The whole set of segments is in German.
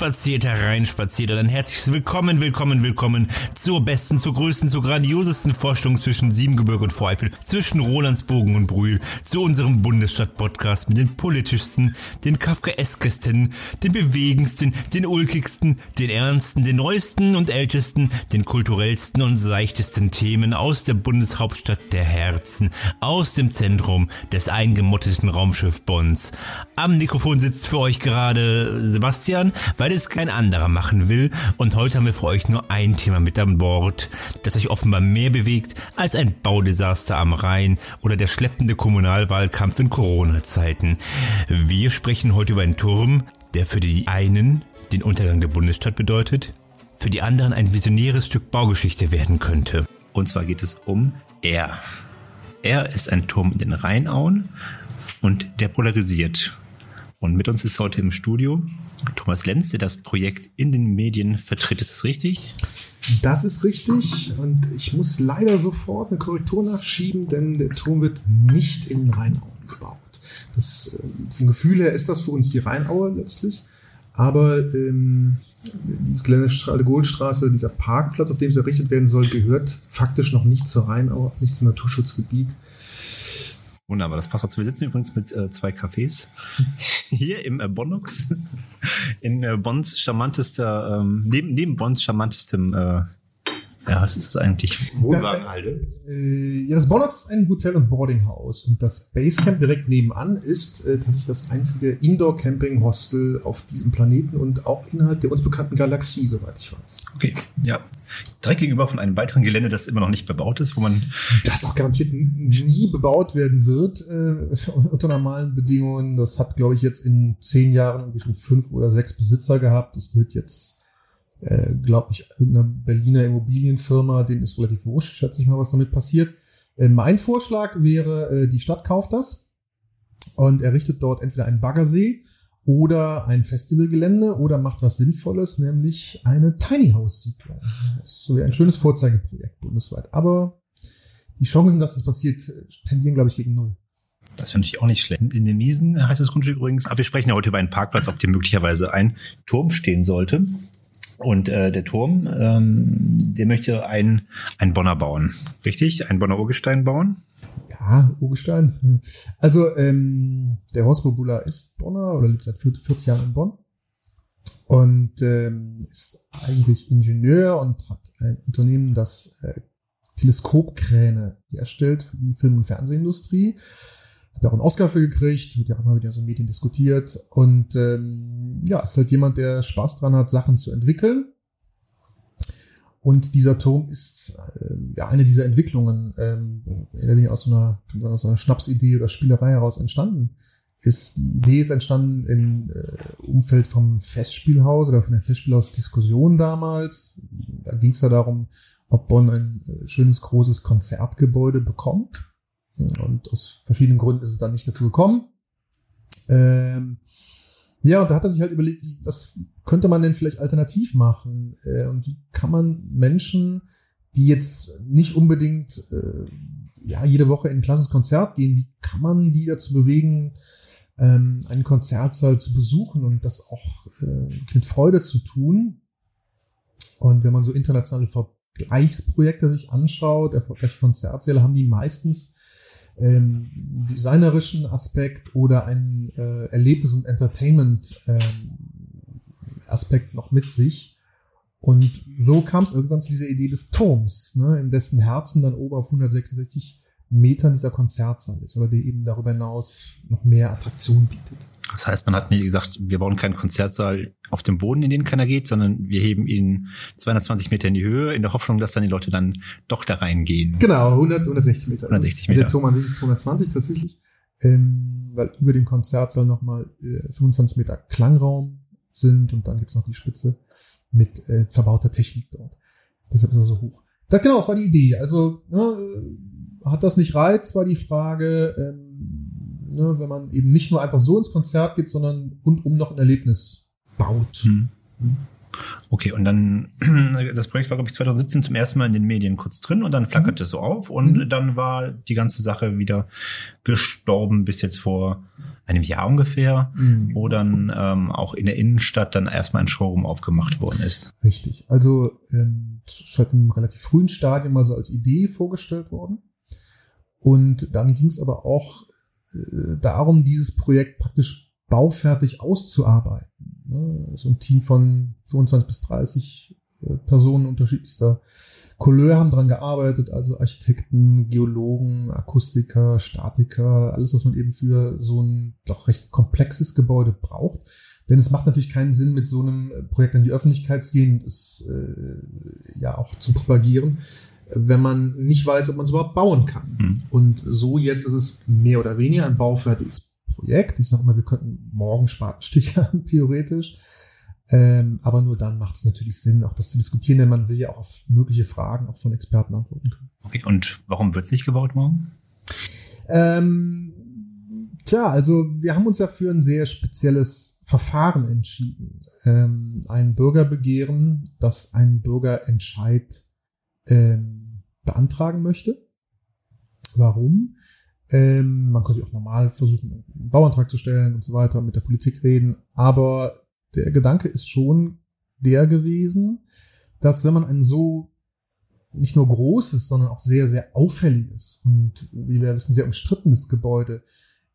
hereinspaziert, hereinspaziert und ein herzliches Willkommen, willkommen, willkommen zur besten, zur größten, zur grandiosesten Vorstellung zwischen Siebengebirge und Voreifel, zwischen Rolandsbogen und Brühl, zu unserem Bundesstadt-Podcast mit den politischsten, den kafkaeskesten, den bewegendsten, den ulkigsten, den ernsten, den neuesten und ältesten, den kulturellsten und seichtesten Themen aus der Bundeshauptstadt der Herzen, aus dem Zentrum des eingemotteten Raumschiff Bonds. Am Mikrofon sitzt für euch gerade Sebastian, weil es kein anderer machen will. Und heute haben wir für euch nur ein Thema mit an Bord, das euch offenbar mehr bewegt als ein Baudesaster am Rhein oder der schleppende Kommunalwahlkampf in Corona-Zeiten. Wir sprechen heute über einen Turm, der für die einen den Untergang der Bundesstadt bedeutet, für die anderen ein visionäres Stück Baugeschichte werden könnte. Und zwar geht es um R. R ist ein Turm in den Rheinauen und der polarisiert. Und mit uns ist heute im Studio Thomas Lenz, der das Projekt in den Medien vertritt. Ist das richtig? Das ist richtig. Und ich muss leider sofort eine Korrektur nachschieben, denn der Turm wird nicht in den Rheinauen gebaut. Das, äh, vom Gefühl her ist das für uns die Rheinaue letztlich. Aber ähm, diese kleine Goldstraße, dieser Parkplatz, auf dem es errichtet werden soll, gehört faktisch noch nicht zur Rheinaue, nicht zum Naturschutzgebiet. Wunderbar, das passt auch zu. Wir sitzen übrigens mit äh, zwei Cafés hier im äh, Bonnox, in äh, Bonns charmantester, ähm, neben, neben Bonns charmantestem äh, ja, was ist das eigentlich? Wohnwagenhalde? Äh, ja, das Bonnox ist ein Hotel- und Boardinghaus und das Basecamp direkt nebenan ist äh, tatsächlich das einzige Indoor-Camping-Hostel auf diesem Planeten und auch innerhalb der uns bekannten Galaxie, soweit ich weiß. Okay, ja. Direkt gegenüber von einem weiteren Gelände, das immer noch nicht bebaut ist, wo man... Das auch garantiert nie bebaut werden wird äh, unter normalen Bedingungen. Das hat, glaube ich, jetzt in zehn Jahren irgendwie schon fünf oder sechs Besitzer gehabt. Das wird jetzt äh, glaube ich, irgendeiner Berliner Immobilienfirma, dem ist relativ wurscht, schätze ich mal, was damit passiert. Äh, mein Vorschlag wäre, äh, die Stadt kauft das und errichtet dort entweder einen Baggersee oder ein Festivalgelände oder macht was Sinnvolles, nämlich eine Tiny House Siedlung. Das wäre ein schönes Vorzeigeprojekt bundesweit. Aber die Chancen, dass das passiert, tendieren, glaube ich, gegen null. Das finde ich auch nicht schlecht. In den Miesen heißt das Grundstück übrigens. Aber wir sprechen ja heute über einen Parkplatz, auf dem möglicherweise ein Turm stehen sollte. Und äh, der Turm, ähm, der möchte ein, ein Bonner bauen. Richtig? Ein Bonner Urgestein bauen? Ja, Urgestein. Also ähm, der Horst Bobula ist Bonner oder lebt seit 40 Jahren in Bonn und ähm, ist eigentlich Ingenieur und hat ein Unternehmen, das äh, Teleskopkräne herstellt für die Film- und Fernsehindustrie hat auch einen Oscar für gekriegt, wird ja auch mal wieder so in Medien diskutiert. Und ähm, ja, ist halt jemand, der Spaß dran hat, Sachen zu entwickeln. Und dieser Turm ist äh, ja eine dieser Entwicklungen, ähm, aus so einer, aus einer Schnapsidee oder Spielerei heraus entstanden ist. Die Idee ist entstanden im äh, Umfeld vom Festspielhaus oder von der Festspielhaus-Diskussion damals. Da ging es ja darum, ob Bonn ein äh, schönes großes Konzertgebäude bekommt. Und aus verschiedenen Gründen ist es dann nicht dazu gekommen. Ähm, ja, und da hat er sich halt überlegt, was könnte man denn vielleicht alternativ machen? Äh, und wie kann man Menschen, die jetzt nicht unbedingt äh, ja, jede Woche in ein klassisches Konzert gehen, wie kann man die dazu bewegen, ähm, einen Konzertsaal zu besuchen und das auch äh, mit Freude zu tun? Und wenn man so internationale Vergleichsprojekte sich anschaut, erfolgreiche Konzertsäle haben die meistens ähm, designerischen Aspekt oder einen äh, Erlebnis- und Entertainment-Aspekt ähm, noch mit sich. Und so kam es irgendwann zu dieser Idee des Turms, ne, in dessen Herzen dann oben auf 166 Metern dieser Konzertsaal ist, aber der eben darüber hinaus noch mehr Attraktion bietet. Das heißt, man hat nie gesagt, wir bauen keinen Konzertsaal auf dem Boden, in den keiner geht, sondern wir heben ihn 220 Meter in die Höhe, in der Hoffnung, dass dann die Leute dann doch da reingehen. Genau, 100, 160 Meter. 160 Meter. Der Turm an sich ist 220 tatsächlich, ähm, weil über dem Konzertsaal nochmal äh, 25 Meter Klangraum sind und dann gibt's noch die Spitze mit äh, verbauter Technik dort. Deshalb ist er so hoch. Da, genau, das war die Idee. Also ne, hat das nicht Reiz, war die Frage. Ähm, ne, wenn man eben nicht nur einfach so ins Konzert geht, sondern rundum noch ein Erlebnis baut. Hm. Okay, und dann, das Projekt war, glaube ich, 2017 zum ersten Mal in den Medien kurz drin und dann flackerte mhm. es so auf und mhm. dann war die ganze Sache wieder gestorben bis jetzt vor einem Jahr ungefähr, mhm. wo dann ähm, auch in der Innenstadt dann erstmal ein Showroom aufgemacht worden ist. Richtig. Also ähm, es hat in einem relativ frühen Stadium mal so als Idee vorgestellt worden. Und dann ging es aber auch darum, dieses Projekt praktisch baufertig auszuarbeiten. Ne? So ein Team von 25 bis 30 äh, Personen unterschiedlichster Couleur haben dran gearbeitet, also Architekten, Geologen, Akustiker, Statiker, alles, was man eben für so ein doch recht komplexes Gebäude braucht. Denn es macht natürlich keinen Sinn, mit so einem Projekt an die Öffentlichkeit zu gehen es äh, ja auch zu propagieren, wenn man nicht weiß, ob man es überhaupt bauen kann. Mhm. Und so jetzt ist es mehr oder weniger ein baufertiges Projekt. Ich sage mal, wir könnten morgen Spatenstich haben, theoretisch. Ähm, aber nur dann macht es natürlich Sinn, auch das zu diskutieren, denn man will ja auch auf mögliche Fragen auch von Experten antworten können. Okay, und warum wird es nicht gebaut morgen? Ähm, tja, also wir haben uns ja für ein sehr spezielles Verfahren entschieden. Ähm, ein Bürgerbegehren, das ein Bürgerentscheid ähm, beantragen möchte. Warum? Ähm, man könnte auch normal versuchen, einen Bauantrag zu stellen und so weiter, mit der Politik reden. Aber der Gedanke ist schon der gewesen, dass wenn man ein so nicht nur großes, sondern auch sehr, sehr auffälliges und wie wir wissen, sehr umstrittenes Gebäude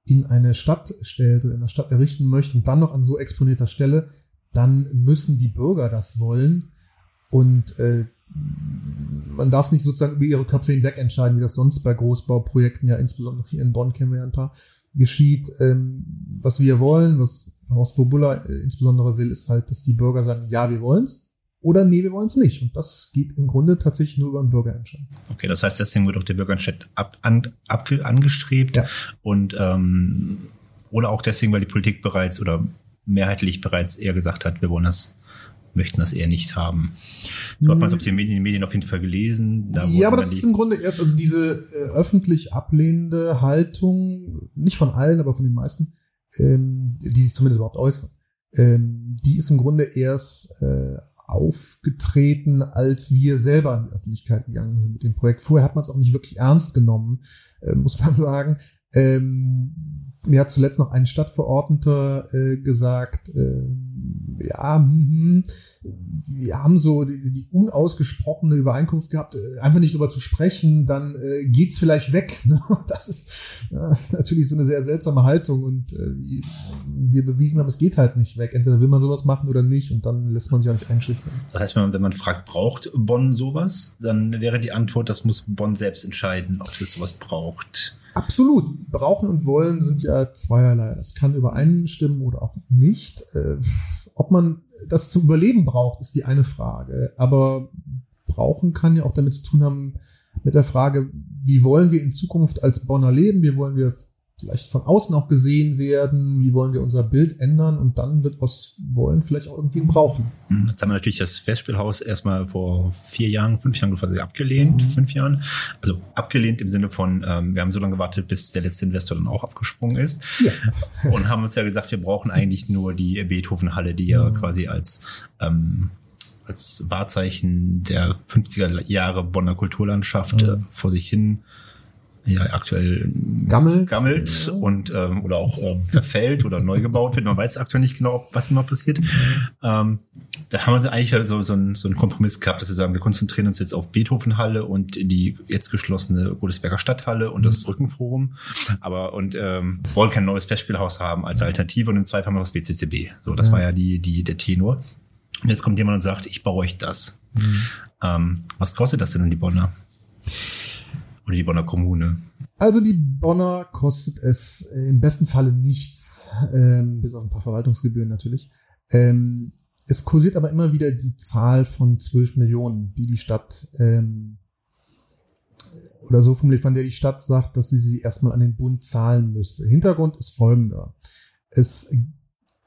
in eine Stadt stellt oder in einer Stadt errichten möchte und dann noch an so exponierter Stelle, dann müssen die Bürger das wollen. Und äh, man darf es nicht sozusagen über ihre Köpfe hinweg entscheiden, wie das sonst bei Großbauprojekten, ja insbesondere hier in Bonn kennen wir ja ein paar, geschieht. Ähm, was wir wollen, was Horst Bobula äh, insbesondere will, ist halt, dass die Bürger sagen, ja, wir wollen's oder nee, wir wollen's nicht. Und das geht im Grunde tatsächlich nur über einen Bürgerentscheid. Okay, das heißt, deswegen wird auch der Bürgerentscheid ab, an, ab, angestrebt ja. und ähm, oder auch deswegen, weil die Politik bereits oder mehrheitlich bereits eher gesagt hat, wir wollen das möchten das eher nicht haben. So hat man es auf den Medien, den Medien auf jeden Fall gelesen. ja, aber das ist im Grunde erst, also diese äh, öffentlich ablehnende Haltung, nicht von allen, aber von den meisten, ähm, die sich zumindest überhaupt äußern, ähm, die ist im Grunde erst äh, aufgetreten, als wir selber in die Öffentlichkeit gegangen sind mit dem Projekt. Vorher hat man es auch nicht wirklich ernst genommen, äh, muss man sagen. Ähm, mir hat zuletzt noch ein Stadtverordneter äh, gesagt, äh, ja, mh, wir haben so die, die unausgesprochene Übereinkunft gehabt, äh, einfach nicht drüber zu sprechen, dann äh, geht's vielleicht weg. Ne? Das, ist, das ist natürlich so eine sehr seltsame Haltung und äh, wir bewiesen haben, es geht halt nicht weg. Entweder will man sowas machen oder nicht und dann lässt man sich auch nicht einschüchtern. Das heißt, wenn man, wenn man fragt, braucht Bonn sowas, dann wäre die Antwort, das muss Bonn selbst entscheiden, ob es sowas braucht. Absolut. Brauchen und wollen sind ja zweierlei. Das kann übereinstimmen oder auch nicht. Äh, ob man das zum Überleben braucht, ist die eine Frage. Aber brauchen kann ja auch damit zu tun haben mit der Frage, wie wollen wir in Zukunft als Bonner leben? Wie wollen wir vielleicht von außen auch gesehen werden, wie wollen wir unser Bild ändern und dann wird aus Wollen vielleicht auch irgendwie Brauchen. Mhm. Jetzt haben wir natürlich das Festspielhaus erstmal vor vier Jahren, fünf Jahren quasi abgelehnt, mhm. fünf Jahren. Also abgelehnt im Sinne von, ähm, wir haben so lange gewartet, bis der letzte Investor dann auch abgesprungen ist. Ja. und haben uns ja gesagt, wir brauchen eigentlich nur die Beethoven-Halle, die ja mhm. quasi als ähm, als Wahrzeichen der 50er Jahre Bonner Kulturlandschaft mhm. äh, vor sich hin ja aktuell gammelt, gammelt ja. und ähm, oder auch ähm, verfällt oder neu gebaut wird. Man weiß aktuell nicht genau, was immer passiert. Ähm, da haben wir eigentlich halt so, so, einen, so einen Kompromiss gehabt, dass wir sagen, wir konzentrieren uns jetzt auf Beethovenhalle und die jetzt geschlossene Godesberger Stadthalle und das mhm. Rückenforum. Aber und ähm, wollen kein neues Festspielhaus haben als Alternative und im Zweifel haben wir das WCCB. So, das ja. war ja die, die, der Tenor. Und jetzt kommt jemand und sagt, ich baue euch das. Mhm. Ähm, was kostet das denn in die Bonner? Oder die Bonner Kommune? Also die Bonner kostet es im besten Falle nichts, ähm, bis auf ein paar Verwaltungsgebühren natürlich. Ähm, es kursiert aber immer wieder die Zahl von 12 Millionen, die die Stadt ähm, oder so formuliert, von der die Stadt sagt, dass sie sie erstmal an den Bund zahlen müsse. Hintergrund ist folgender. Es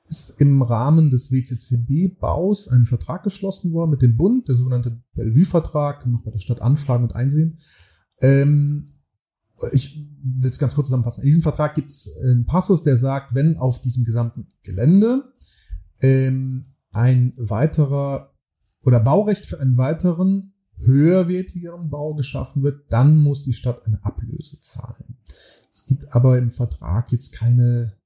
ist im Rahmen des WCCB-Baus ein Vertrag geschlossen worden mit dem Bund, der sogenannte Bellevue-Vertrag, kann man bei der Stadt anfragen und einsehen. Ähm, ich will es ganz kurz zusammenfassen. In diesem Vertrag gibt es einen Passus, der sagt, wenn auf diesem gesamten Gelände ähm, ein weiterer oder Baurecht für einen weiteren höherwertigeren Bau geschaffen wird, dann muss die Stadt eine Ablöse zahlen. Es gibt aber im Vertrag jetzt keine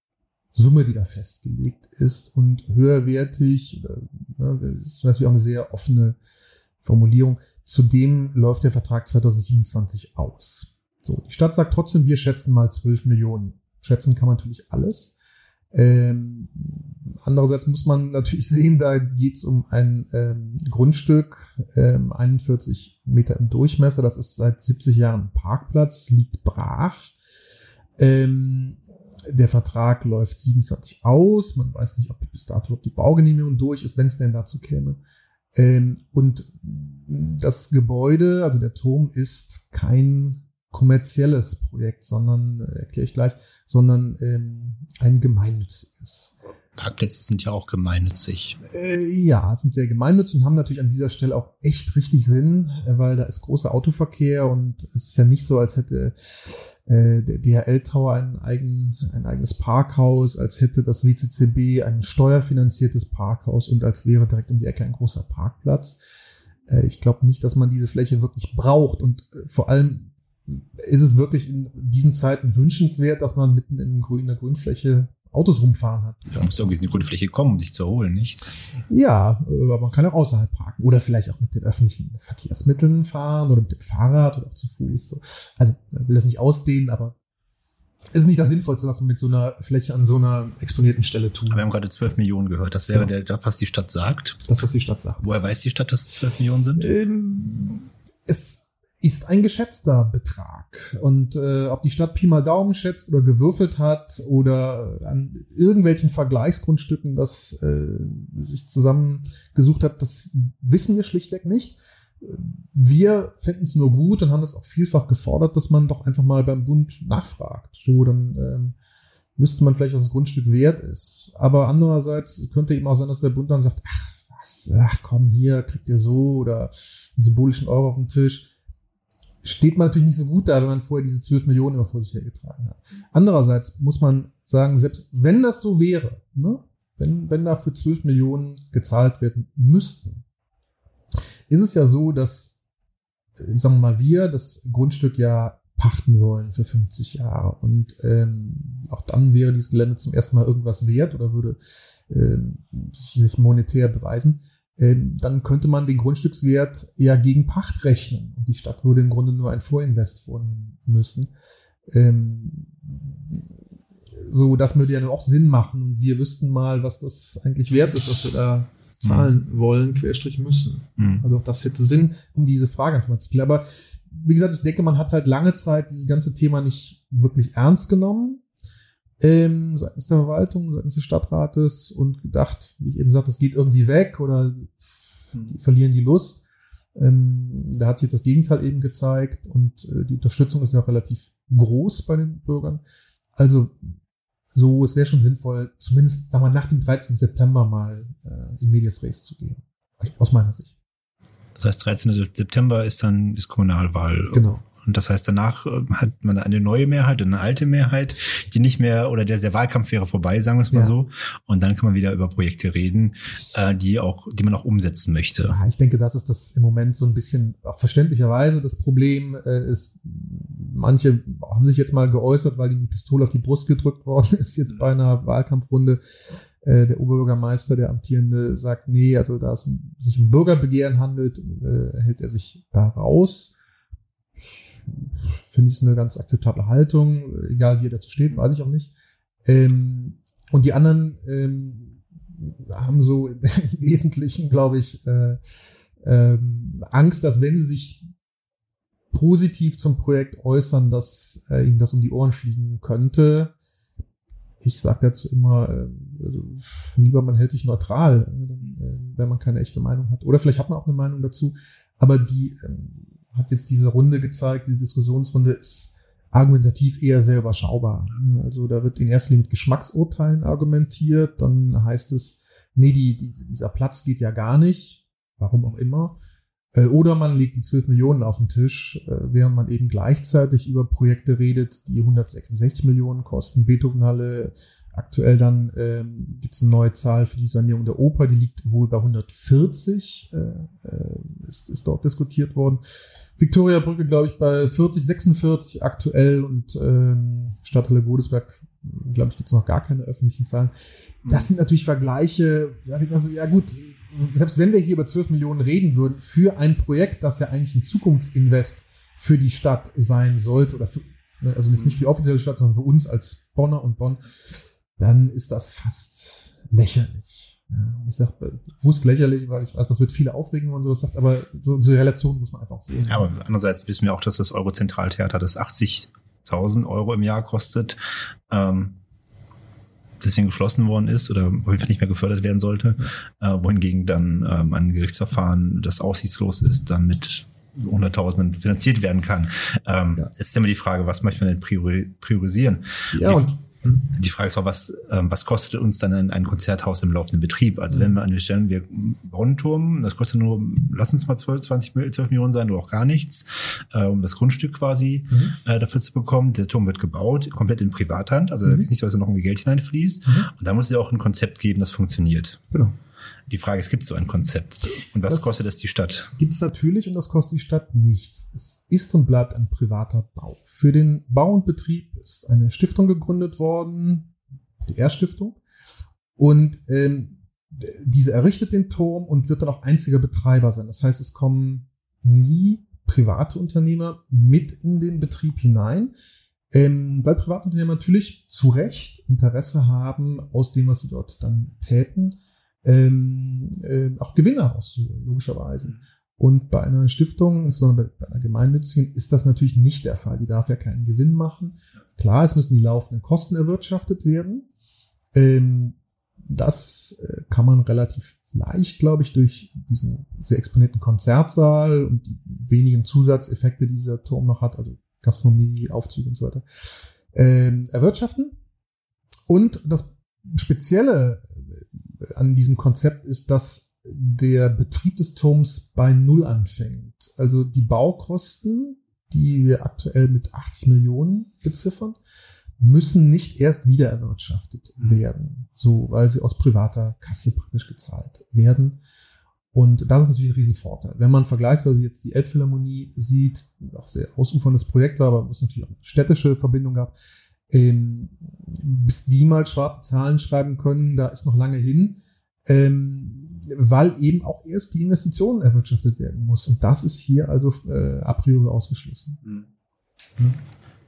Summe, die da festgelegt ist und höherwertig, ne, ist natürlich auch eine sehr offene Formulierung. Zudem läuft der Vertrag 2027 aus. So, die Stadt sagt trotzdem, wir schätzen mal 12 Millionen. Schätzen kann man natürlich alles. Ähm, andererseits muss man natürlich sehen, da geht es um ein ähm, Grundstück, ähm, 41 Meter im Durchmesser. Das ist seit 70 Jahren Parkplatz, liegt brach. Ähm, der Vertrag läuft 27 aus. Man weiß nicht, ob bis dato ob die Baugenehmigung durch ist, wenn es denn dazu käme. Ähm, und das Gebäude, also der Turm, ist kein kommerzielles Projekt, sondern, äh, erkläre ich gleich, sondern ähm, ein gemeinnütziges. Parkplätze sind ja auch gemeinnützig. Äh, ja, sind sehr gemeinnützig und haben natürlich an dieser Stelle auch echt richtig Sinn, äh, weil da ist großer Autoverkehr und es ist ja nicht so, als hätte äh, der DHL-Tower ein, eigen, ein eigenes Parkhaus, als hätte das WCCB ein steuerfinanziertes Parkhaus und als wäre direkt um die Ecke ein großer Parkplatz. Äh, ich glaube nicht, dass man diese Fläche wirklich braucht und äh, vor allem ist es wirklich in diesen Zeiten wünschenswert, dass man mitten in, Grün, in der Grünfläche Autos rumfahren hat. Man muss irgendwie in die Grünfläche kommen, um sich zu erholen, nicht? Ja, aber man kann auch außerhalb parken oder vielleicht auch mit den öffentlichen Verkehrsmitteln fahren oder mit dem Fahrrad oder auch zu Fuß. Also, ich will das nicht ausdehnen, aber ist nicht das Sinnvollste, was man mit so einer Fläche an so einer exponierten Stelle tut. Wir haben gerade 12 Millionen gehört. Das wäre ja. der, was die Stadt sagt. Das, was die Stadt sagt. Woher weiß die Stadt, dass es 12 Millionen sind? Ähm, es ist ein geschätzter Betrag. Und äh, ob die Stadt Pi mal Daumen schätzt oder gewürfelt hat oder an irgendwelchen Vergleichsgrundstücken das äh, sich zusammengesucht hat, das wissen wir schlichtweg nicht. Wir fänden es nur gut und haben es auch vielfach gefordert, dass man doch einfach mal beim Bund nachfragt. So, dann ähm, wüsste man vielleicht, was das Grundstück wert ist. Aber andererseits könnte eben auch sein, dass der Bund dann sagt, ach, was, ach komm, hier kriegt ihr so oder einen symbolischen Euro auf den Tisch steht man natürlich nicht so gut da, wenn man vorher diese 12 Millionen immer vor sich hergetragen hat. Andererseits muss man sagen, selbst wenn das so wäre, ne, wenn, wenn dafür 12 Millionen gezahlt werden müssten, ist es ja so, dass, ich sage mal, wir das Grundstück ja pachten wollen für 50 Jahre. Und ähm, auch dann wäre dieses Gelände zum ersten Mal irgendwas wert oder würde ähm, sich monetär beweisen. Ähm, dann könnte man den Grundstückswert eher gegen Pacht rechnen. Und die Stadt würde im Grunde nur ein Vorinvest vornehmen müssen. Ähm, so, das würde ja nur auch Sinn machen. Und wir wüssten mal, was das eigentlich wert ist, was wir da zahlen mhm. wollen, querstrich müssen. Mhm. Also auch das hätte Sinn, um diese Frage einfach mal zu klären. Aber wie gesagt, ich denke, man hat halt lange Zeit dieses ganze Thema nicht wirklich ernst genommen ähm, seitens der Verwaltung, seitens des Stadtrates und gedacht, wie ich eben sagte, es geht irgendwie weg oder die verlieren die Lust. Ähm, da hat sich das Gegenteil eben gezeigt und äh, die Unterstützung ist ja auch relativ groß bei den Bürgern. Also so, es wäre schon sinnvoll, zumindest sagen wir, nach dem 13. September mal äh, in Medias Res zu gehen. Aus meiner Sicht. Das heißt, 13. September ist dann ist Kommunalwahl. Genau. Und das heißt, danach äh, hat man eine neue Mehrheit, eine alte Mehrheit, die nicht mehr, oder der, der Wahlkampf wäre vorbei, sagen wir es mal ja. so. Und dann kann man wieder über Projekte reden, äh, die auch, die man auch umsetzen möchte. Ja, ich denke, das ist das im Moment so ein bisschen auch verständlicherweise das Problem äh, ist, manche haben sich jetzt mal geäußert, weil ihnen die Pistole auf die Brust gedrückt worden ist, jetzt bei einer Wahlkampfrunde. Der Oberbürgermeister, der amtierende, sagt, nee, also da es sich um Bürgerbegehren handelt, hält er sich da raus finde ich es eine ganz akzeptable Haltung, egal wie er dazu steht, weiß ich auch nicht. Ähm, und die anderen ähm, haben so im Wesentlichen, glaube ich, äh, ähm, Angst, dass wenn sie sich positiv zum Projekt äußern, dass äh, ihnen das um die Ohren fliegen könnte. Ich sage dazu immer, äh, also, lieber man hält sich neutral, äh, wenn man keine echte Meinung hat. Oder vielleicht hat man auch eine Meinung dazu. Aber die ähm, hat jetzt diese Runde gezeigt, diese Diskussionsrunde ist argumentativ eher sehr überschaubar. Also da wird in erster Linie mit Geschmacksurteilen argumentiert, dann heißt es, nee, die, die, dieser Platz geht ja gar nicht, warum auch immer. Äh, oder man legt die 12 Millionen auf den Tisch, äh, während man eben gleichzeitig über Projekte redet, die 166 Millionen kosten. Beethovenhalle, aktuell dann ähm, gibt es eine neue Zahl für die Sanierung der Oper, die liegt wohl bei 140, äh, äh, ist, ist dort diskutiert worden. Victoria Brücke, glaube ich, bei 40, 46 aktuell und ähm, Stadthalle Godesberg, glaube ich, gibt es noch gar keine öffentlichen Zahlen. Das sind natürlich Vergleiche, also, ja gut, selbst wenn wir hier über 12 Millionen reden würden, für ein Projekt, das ja eigentlich ein Zukunftsinvest für die Stadt sein sollte, oder für, ne, also nicht für die offizielle Stadt, sondern für uns als Bonner und Bonn, dann ist das fast lächerlich. Ich sage bewusst lächerlich, weil ich weiß, das wird viele aufregen, wenn man sowas sagt, aber so, so Relation muss man einfach sehen. Ja, aber andererseits wissen wir auch, dass das Euro-Zentraltheater das 80.000 Euro im Jahr kostet. Ähm, deswegen geschlossen worden ist oder auf jeden Fall nicht mehr gefördert werden sollte, äh, wohingegen dann ähm, ein Gerichtsverfahren, das aussichtslos ist, dann mit Hunderttausenden finanziert werden kann. Ähm, ja. Ist immer die Frage, was möchte man denn priori priorisieren? Ja, und die Frage ist auch, was, ähm, was kostet uns dann ein, ein Konzerthaus im laufenden Betrieb? Also wenn wir an stellen, wir bauen einen Turm, das kostet nur, lass uns mal 12, 20, 12 Millionen sein oder auch gar nichts, äh, um das Grundstück quasi mhm. äh, dafür zu bekommen. Der Turm wird gebaut, komplett in Privathand, also mhm. da ist nicht so, dass da noch irgendwie Geld hineinfließt. Mhm. Und da muss es ja auch ein Konzept geben, das funktioniert. Genau. Die Frage ist, gibt es so ein Konzept? Und was das kostet es die Stadt? Gibt es natürlich und das kostet die Stadt nichts. Es ist und bleibt ein privater Bau. Für den Bau und Betrieb ist eine Stiftung gegründet worden, die R-Stiftung. Und ähm, diese errichtet den Turm und wird dann auch einziger Betreiber sein. Das heißt, es kommen nie private Unternehmer mit in den Betrieb hinein, ähm, weil Privatunternehmer natürlich zu Recht Interesse haben aus dem, was sie dort dann täten, ähm, äh, auch Gewinne herauszuholen, logischerweise. Und bei einer Stiftung, insbesondere bei einer gemeinnützigen, ist das natürlich nicht der Fall. Die darf ja keinen Gewinn machen. Klar, es müssen die laufenden Kosten erwirtschaftet werden. Ähm, das äh, kann man relativ leicht, glaube ich, durch diesen sehr exponierten Konzertsaal und die wenigen Zusatzeffekte, die dieser Turm noch hat, also Gastronomie, Aufzüge und so weiter, ähm, erwirtschaften. Und das Spezielle an diesem Konzept ist, dass der Betrieb des Turms bei Null anfängt. Also die Baukosten, die wir aktuell mit 80 Millionen beziffern, müssen nicht erst wieder erwirtschaftet werden, so weil sie aus privater Kasse praktisch gezahlt werden. Und das ist natürlich ein Riesenvorteil. Wenn man vergleichsweise jetzt die Elbphilharmonie sieht, auch sehr ausuferndes Projekt war, aber was natürlich auch eine städtische Verbindung gab, ähm, bis die mal schwarze Zahlen schreiben können, da ist noch lange hin, ähm, weil eben auch erst die Investitionen erwirtschaftet werden muss. Und das ist hier also äh, a priori ausgeschlossen. Mhm.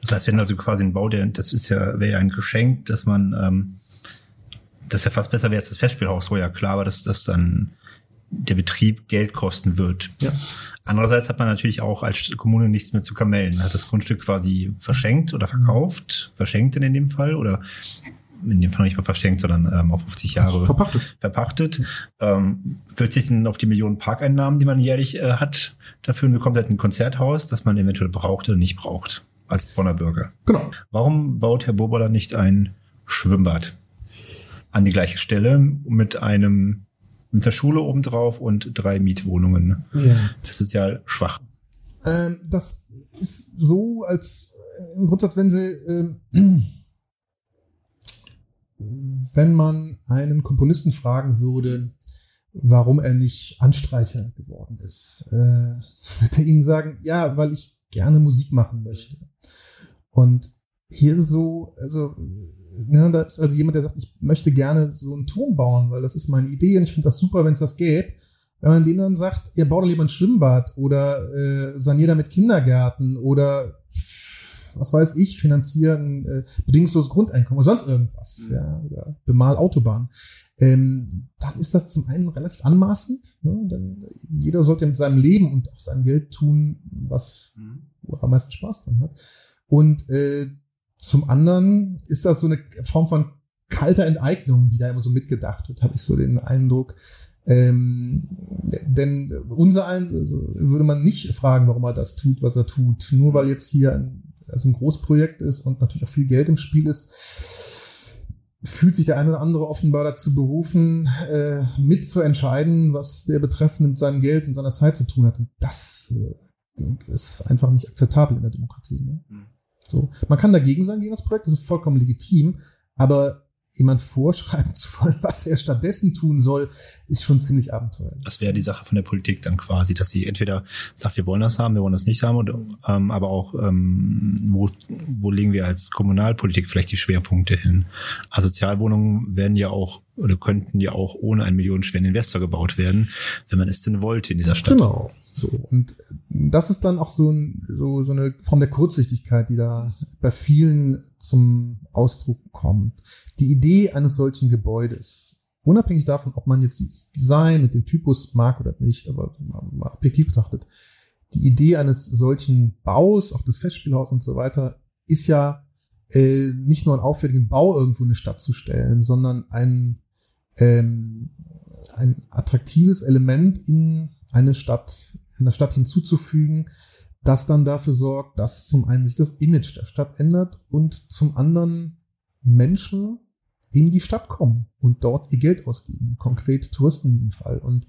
Das heißt, wenn also quasi ein Bau, der, das ist ja, wäre ja ein Geschenk, dass man, ähm, das ja fast besser wäre als das Festspielhaus, wo ja klar war, dass das dann der Betrieb Geld kosten wird. Ja. Andererseits hat man natürlich auch als Kommune nichts mehr zu kamellen. Hat das Grundstück quasi verschenkt oder verkauft, verschenkt in dem Fall oder in dem Fall nicht mal verschenkt, sondern ähm, auf 50 Jahre verpachtet. verpachtet. Ähm, verzichten auf die Millionen Parkeinnahmen, die man jährlich äh, hat. Dafür bekommt halt ein Konzerthaus, das man eventuell braucht oder nicht braucht als Bonner Bürger. Genau. Warum baut Herr Bobola nicht ein Schwimmbad an die gleiche Stelle mit einem mit der Schule obendrauf und drei Mietwohnungen ja. für sozial schwach. Ähm, das ist so, als äh, im Grundsatz, wenn sie, ähm, wenn man einen Komponisten fragen würde, warum er nicht Anstreicher geworden ist, äh, wird er ihnen sagen, ja, weil ich gerne Musik machen möchte. Und hier ist es so, also ne, da ist also jemand, der sagt, ich möchte gerne so einen Turm bauen, weil das ist meine Idee und ich finde das super, wenn es das gäbe. Wenn man denen dann sagt, ihr baut doch lieber ein Schwimmbad oder äh, saniert damit Kindergärten oder was weiß ich, finanzieren äh, bedingungsloses Grundeinkommen oder sonst irgendwas, mhm. ja, oder bemal Autobahn, ähm, dann ist das zum einen relativ anmaßend, ne? denn jeder sollte mit seinem Leben und auch seinem Geld tun, was mhm. er am meisten Spaß dran hat. Und äh, zum anderen ist das so eine Form von kalter Enteignung, die da immer so mitgedacht wird, habe ich so den Eindruck. Ähm, denn unser eins also würde man nicht fragen, warum er das tut, was er tut. Nur weil jetzt hier ein, also ein Großprojekt ist und natürlich auch viel Geld im Spiel ist, fühlt sich der eine oder andere offenbar dazu berufen, äh, mitzuentscheiden, was der Betreffende mit seinem Geld und seiner Zeit zu tun hat. Und das äh, ist einfach nicht akzeptabel in der Demokratie. Ne? So. Man kann dagegen sein gegen das Projekt, das ist vollkommen legitim, aber jemand vorschreiben zu wollen, was er stattdessen tun soll, ist schon ziemlich abenteuerlich. Das wäre die Sache von der Politik dann quasi, dass sie entweder sagt, wir wollen das haben, wir wollen das nicht haben, und, ähm, aber auch, ähm, wo, wo legen wir als Kommunalpolitik vielleicht die Schwerpunkte hin? Sozialwohnungen werden ja auch oder könnten ja auch ohne einen millionenschweren Investor gebaut werden, wenn man es denn wollte in dieser Stadt. Genau. So. Und das ist dann auch so, ein, so, so eine Form der Kurzsichtigkeit, die da bei vielen zum Ausdruck kommt. Die Idee eines solchen Gebäudes, unabhängig davon, ob man jetzt dieses Design und den Typus mag oder nicht, aber mal objektiv betrachtet, die Idee eines solchen Baus, auch des Festspielhauses und so weiter, ist ja äh, nicht nur einen auffälligen Bau irgendwo in eine Stadt zu stellen, sondern ein ähm, ein attraktives Element in eine Stadt, in der Stadt hinzuzufügen, das dann dafür sorgt, dass zum einen sich das Image der Stadt ändert und zum anderen Menschen in die Stadt kommen und dort ihr Geld ausgeben, konkret Touristen in diesem Fall. Und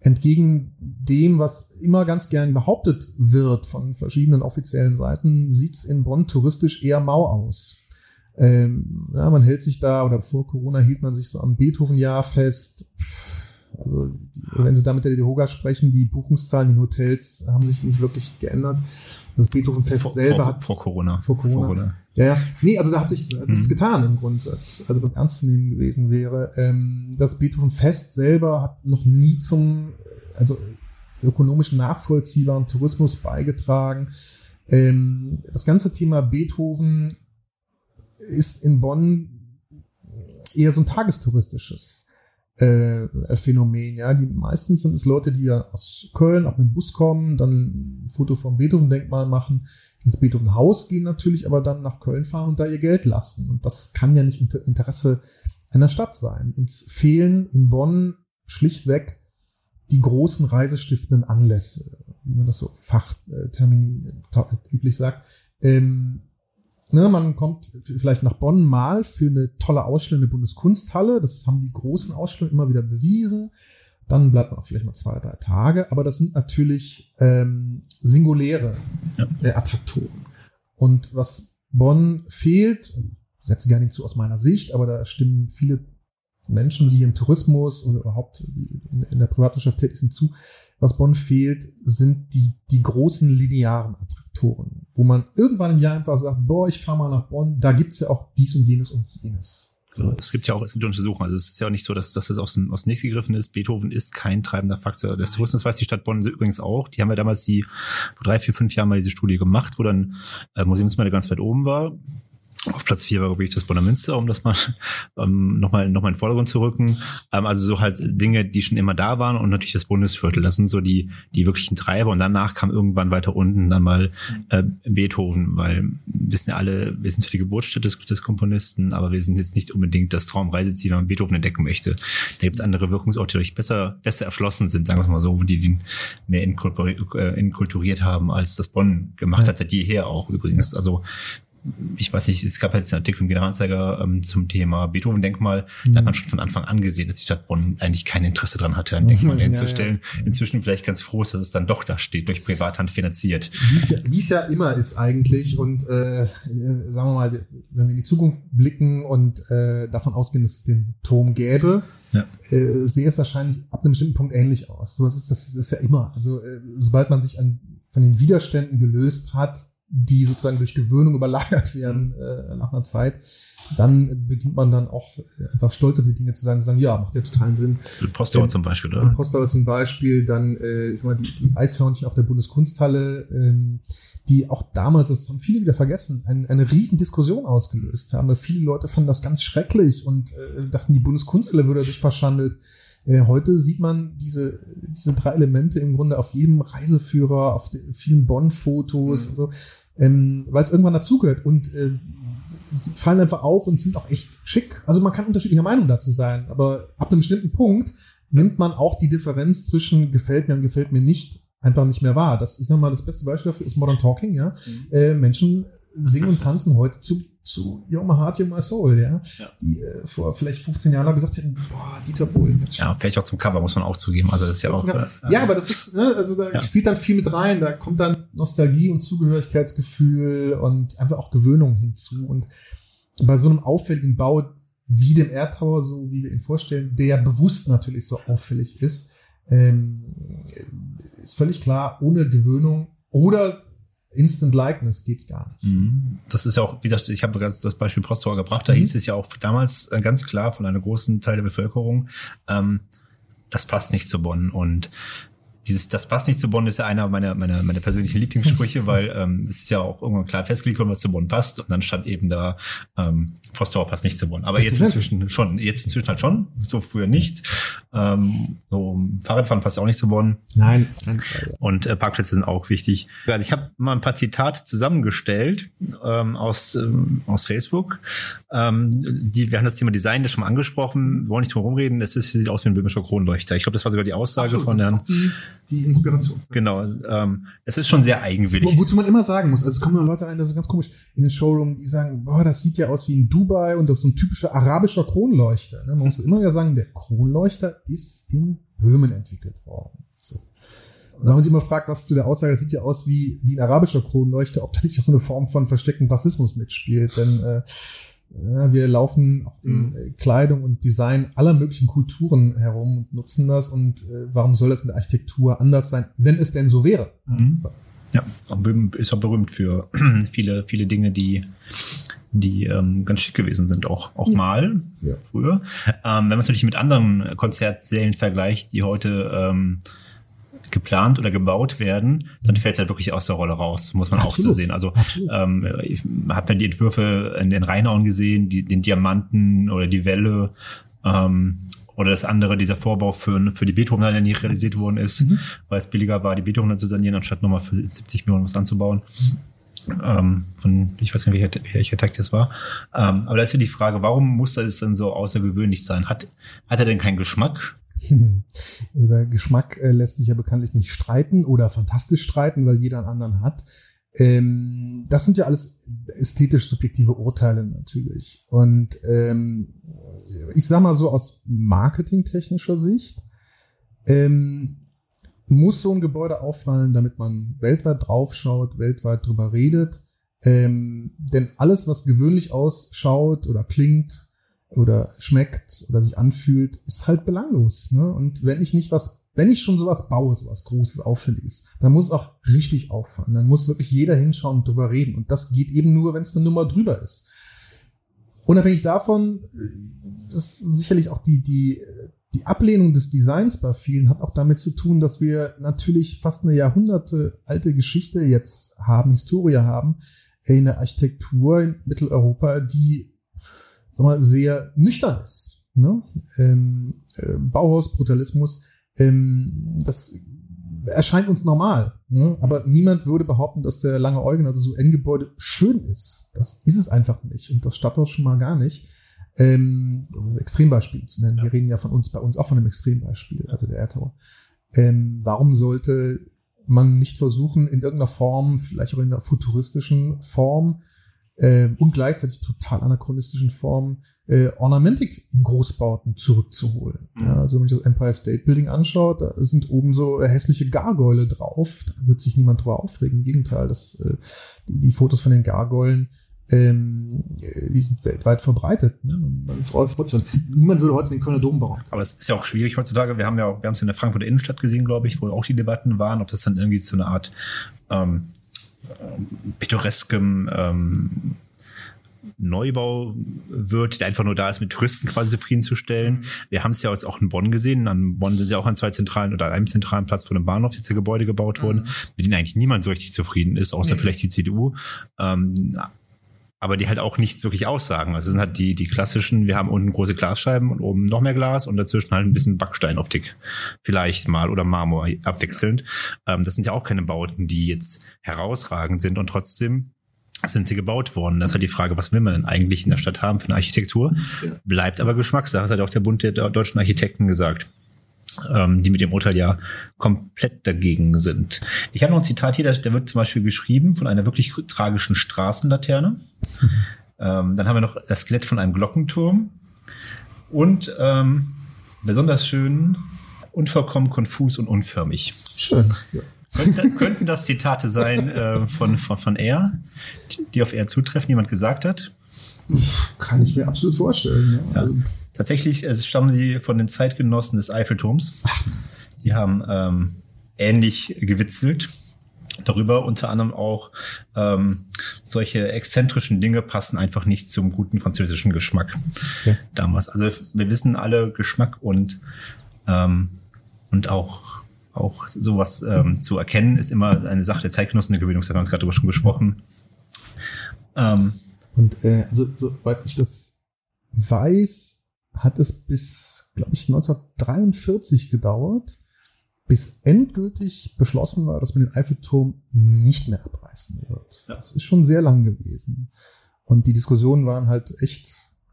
entgegen dem, was immer ganz gern behauptet wird von verschiedenen offiziellen Seiten, sieht's in Bonn touristisch eher mau aus. Ähm, ja, man hält sich da, oder vor Corona hielt man sich so am Beethoven-Jahr fest. Also, die, wenn Sie da mit der DEHOGA sprechen, die Buchungszahlen in Hotels haben sich nicht wirklich geändert. Das Beethoven-Fest selber vor, hat. Vor Corona. Vor Corona. Vor Corona. Ja, ja. Nee, also da hat sich mhm. nichts getan im Grundsatz, also was ernst zu nehmen gewesen wäre. Ähm, das Beethoven-Fest selber hat noch nie zum, also ökonomischen nachvollziehbaren Tourismus beigetragen. Ähm, das ganze Thema Beethoven ist in Bonn eher so ein tagestouristisches äh, Phänomen. Ja, die meisten sind es Leute, die ja aus Köln auch mit dem Bus kommen, dann ein Foto vom Beethoven-Denkmal machen, ins Beethoven-Haus gehen natürlich, aber dann nach Köln fahren und da ihr Geld lassen. Und das kann ja nicht Interesse einer Stadt sein. Uns fehlen in Bonn schlichtweg die großen reisestiftenden Anlässe, wie man das so fachtermini üblich sagt. Ähm, Ne, man kommt vielleicht nach Bonn mal für eine tolle Ausstellung in der Bundeskunsthalle. Das haben die großen Ausstellungen immer wieder bewiesen. Dann bleibt man auch vielleicht mal zwei, drei Tage. Aber das sind natürlich ähm, singuläre äh, Attraktoren. Und was Bonn fehlt, also ich setze gar nicht zu aus meiner Sicht, aber da stimmen viele Menschen, die im Tourismus oder überhaupt in, in der Privatwirtschaft tätig sind, zu. Was Bonn fehlt, sind die, die großen linearen Attraktoren, wo man irgendwann im Jahr einfach sagt, boah, ich fahre mal nach Bonn, da gibt's ja auch dies und jenes und jenes. So. Es gibt ja auch, es gibt Untersuchungen, also es ist ja auch nicht so, dass, dass das aus dem, aus dem Nichts gegriffen ist. Beethoven ist kein treibender Faktor des Tourismus, weiß die Stadt Bonn übrigens auch. Die haben ja damals die, vor drei, vier, fünf Jahren mal diese Studie gemacht, wo dann äh, Museumsmeile ganz weit oben war auf Platz vier war, glaube ich, das Bonner Münster, um das mal ähm, nochmal noch mal in den Vordergrund zu rücken. Ähm, also so halt Dinge, die schon immer da waren und natürlich das Bundesviertel. Das sind so die, die wirklichen Treiber. Und danach kam irgendwann weiter unten dann mal äh, Beethoven, weil wir wissen ja alle, wir sind für die Geburtsstätte des, des Komponisten, aber wir sind jetzt nicht unbedingt das Traumreiseziel, wenn man Beethoven entdecken möchte. Da gibt es andere Wirkungsorte, die besser, besser erschlossen sind, sagen wir mal so, die die mehr inkulturiert, äh, inkulturiert haben, als das Bonn gemacht ja. hat, seit jeher auch übrigens. Also ich weiß nicht, es gab jetzt einen Artikel im Generalanzeiger ähm, zum Thema Beethoven-Denkmal. Da hat man mhm. schon von Anfang an gesehen, dass die Stadt Bonn eigentlich kein Interesse dran hatte, ein Denkmal ja, hinzustellen. Ja. Inzwischen vielleicht ganz froh ist, dass es dann doch da steht, durch Privathand finanziert. Wie es ja, ja immer ist eigentlich. Und äh, sagen wir mal, wenn wir in die Zukunft blicken und äh, davon ausgehen, dass es den Turm gäbe, ja. äh, sehe es wahrscheinlich ab einem bestimmten Punkt ähnlich aus. So, das, ist, das ist ja immer. Also äh, sobald man sich an, von den Widerständen gelöst hat, die sozusagen durch Gewöhnung überlagert werden äh, nach einer Zeit, dann beginnt man dann auch äh, einfach stolz auf die Dinge zu sagen, zu sagen, ja, macht ja totalen Sinn. Postauer zum Beispiel, oder? Postauer zum Beispiel, dann äh, ich mal, die, die Eishörnchen auf der Bundeskunsthalle, ähm, die auch damals, das haben viele wieder vergessen, ein, eine riesen Diskussion ausgelöst haben. Viele Leute fanden das ganz schrecklich und äh, dachten, die Bundeskunsthalle würde sich verschandelt. Äh, heute sieht man diese, diese drei Elemente im Grunde auf jedem Reiseführer, auf vielen Bonn-Fotos mhm. und so ähm, weil es irgendwann dazugehört und äh, sie fallen einfach auf und sind auch echt schick. Also man kann unterschiedlicher Meinung dazu sein, aber ab einem bestimmten Punkt nimmt man auch die Differenz zwischen gefällt mir und gefällt mir nicht einfach nicht mehr wahr. Das, ich sag mal, das beste Beispiel dafür ist Modern Talking, ja. Mhm. Äh, Menschen singen und tanzen heute zu zu You're My Heart, You're My Soul, ja. ja. Die äh, vor vielleicht 15 Jahren noch gesagt hätten, boah, Dieter Bohlen. Ja, vielleicht auch zum Cover, muss man auch zugeben. Also das ist ja auch. Äh, ja, aber das ist, ne, also da ja. spielt dann viel mit rein. Da kommt dann Nostalgie und Zugehörigkeitsgefühl und einfach auch Gewöhnung hinzu. Und bei so einem auffälligen Bau wie dem Air Tower, so wie wir ihn vorstellen, der ja bewusst natürlich so auffällig ist, ähm, ist völlig klar, ohne Gewöhnung oder Instant Likeness geht's gar nicht. Mhm. Das ist ja auch, wie gesagt, ich habe das Beispiel Prostor gebracht, da mhm. hieß es ja auch damals äh, ganz klar von einer großen Teil der Bevölkerung, ähm, das passt nicht zu Bonn. Und dieses, das passt nicht zu Bonn, ist ja einer meiner, meiner, meiner persönlichen Lieblingssprüche, weil ähm, es ist ja auch irgendwann klar festgelegt worden, was zu Bonn passt. Und dann stand eben da, ähm, Postauer passt nicht zu Bonn. Aber jetzt inzwischen schon, jetzt inzwischen halt schon, so früher nicht. Ähm, so Fahrradfahren passt auch nicht zu Bonn. Nein. Und äh, Parkplätze sind auch wichtig. Also ich habe mal ein paar Zitate zusammengestellt ähm, aus, ähm, aus Facebook. Ähm, die, wir haben das Thema Design das schon mal angesprochen, wollen nicht drum rumreden. Es ist, sieht aus wie ein böhmischer Kronleuchter. Ich glaube, das war sogar die Aussage Absolut, von Herrn die Inspiration. Genau. Ähm, es ist schon sehr eigenwillig. Wo, wozu man immer sagen muss, also es kommen Leute rein, das ist ganz komisch, in den Showroom, die sagen, boah, das sieht ja aus wie in Dubai und das ist so ein typischer arabischer Kronleuchter. Ne? Man muss immer wieder sagen, der Kronleuchter ist in Böhmen entwickelt worden. So. Und wenn man sich immer fragt, was zu der Aussage, das sieht ja aus wie, wie ein arabischer Kronleuchter, ob da nicht auch so eine Form von versteckten Rassismus mitspielt. Denn äh, wir laufen in mhm. Äh, Kleidung und Design aller möglichen Kulturen herum und nutzen das. Und äh, warum soll das in der Architektur anders sein, wenn es denn so wäre? Mhm. Ja, ist auch berühmt für viele, viele Dinge, die die ähm, ganz schick gewesen sind, auch, auch mal ja. früher. Ähm, wenn man es natürlich mit anderen Konzertsälen vergleicht, die heute ähm, geplant oder gebaut werden, dann fällt es halt wirklich aus der Rolle raus, muss man Absolut. auch so sehen. Also ähm, ich habe dann die Entwürfe in den Rheinauen gesehen, die, den Diamanten oder die Welle ähm, oder das andere, dieser Vorbau für, für die Beethoven, der nie realisiert worden ist, mhm. weil es billiger war, die Beethoven zu sanieren, anstatt nochmal für 70 Millionen was anzubauen. Ähm, von, ich weiß nicht, welcher, welcher Takt das war. Ähm, aber da ist ja die Frage, warum muss das denn so außergewöhnlich sein? Hat, hat er denn keinen Geschmack? Über Geschmack äh, lässt sich ja bekanntlich nicht streiten oder fantastisch streiten, weil jeder einen anderen hat. Ähm, das sind ja alles ästhetisch subjektive Urteile natürlich. Und ähm, ich sag mal so aus marketingtechnischer Sicht, ähm, muss so ein Gebäude auffallen, damit man weltweit draufschaut, weltweit drüber redet. Ähm, denn alles, was gewöhnlich ausschaut oder klingt, oder schmeckt oder sich anfühlt, ist halt belanglos. Ne? Und wenn ich nicht was, wenn ich schon sowas baue, sowas Großes, Auffälliges, dann muss es auch richtig auffallen. Dann muss wirklich jeder hinschauen und drüber reden. Und das geht eben nur, wenn es eine Nummer drüber ist. Unabhängig davon, äh, ist sicherlich auch die, die, die Ablehnung des Designs bei vielen hat auch damit zu tun, dass wir natürlich fast eine Jahrhunderte alte Geschichte jetzt haben, Historie haben, in der Architektur in Mitteleuropa, die sag mal, sehr nüchtern ist. Ne? Ähm, äh, Bauhaus, Brutalismus, ähm, das erscheint uns normal. Ne? Aber niemand würde behaupten, dass der Lange Eugen, also so Endgebäude, schön ist. Das ist es einfach nicht. Und das Stadthaus schon mal gar nicht. Ähm, um Extrembeispiel zu nennen. Ja. Wir reden ja von uns, bei uns auch von einem Extrembeispiel, also der Erdtower. Ähm, warum sollte man nicht versuchen, in irgendeiner Form, vielleicht auch in einer futuristischen Form, äh, und gleichzeitig total anachronistischen Formen äh, Ornamentik in Großbauten zurückzuholen. Mhm. Ja, also wenn ich das Empire State Building anschaut, da sind oben so hässliche Gargoyle drauf. Da wird sich niemand drüber aufregen. Im Gegenteil, das, äh, die, die Fotos von den Gargoylen ähm, die sind weltweit verbreitet. Ne? Man, man freut sich. Niemand würde heute den Kölner Dom bauen. Aber es ist ja auch schwierig heutzutage. Wir haben ja auch, wir haben es in der Frankfurter Innenstadt gesehen, glaube ich, wo auch die Debatten waren, ob das dann irgendwie zu einer Art ähm, pittoreskem ähm, Neubau wird, der einfach nur da ist, mit Touristen quasi zufriedenzustellen. Mhm. Wir haben es ja jetzt auch in Bonn gesehen. An Bonn sind ja auch an zwei zentralen oder an einem zentralen Platz vor dem Bahnhof jetzt Gebäude gebaut worden, mhm. mit denen eigentlich niemand so richtig zufrieden ist, außer nee. vielleicht die CDU. Ähm, aber die halt auch nichts wirklich aussagen. Also es sind halt die, die klassischen, wir haben unten große Glasscheiben und oben noch mehr Glas und dazwischen halt ein bisschen Backsteinoptik. Vielleicht mal oder Marmor abwechselnd. Ähm, das sind ja auch keine Bauten, die jetzt herausragend sind und trotzdem sind sie gebaut worden. Das ist halt die Frage, was will man denn eigentlich in der Stadt haben für eine Architektur? Bleibt aber Geschmackssache, das hat auch der Bund der deutschen Architekten gesagt ähm, die mit dem Urteil ja komplett dagegen sind. Ich habe noch ein Zitat hier, der, wird zum Beispiel geschrieben von einer wirklich tragischen Straßenlaterne. Ähm, dann haben wir noch das Skelett von einem Glockenturm und ähm, besonders schön, unvollkommen, konfus und unförmig. Schön. Ja. Könnten, könnten das Zitate sein äh, von, von, von er, die auf er zutreffen, jemand gesagt hat? Kann ich mir absolut vorstellen. Ja. Ja. Tatsächlich äh, stammen sie von den Zeitgenossen des Eiffelturms. Die haben ähm, ähnlich gewitzelt. Darüber unter anderem auch ähm, solche exzentrischen Dinge passen einfach nicht zum guten französischen Geschmack Okay. damals. Also wir wissen alle Geschmack und ähm, und auch auch sowas ähm, zu erkennen ist immer eine Sache der Zeitgenossen der Gewöhnungssache. Wir haben es gerade darüber schon gesprochen. Ähm, Und äh, also, soweit ich das weiß, hat es bis, glaube ich, 1943 gedauert, bis endgültig beschlossen war, dass man den Eiffelturm nicht mehr abreißen wird. Ja. Das ist schon sehr lang gewesen. Und die Diskussionen waren halt echt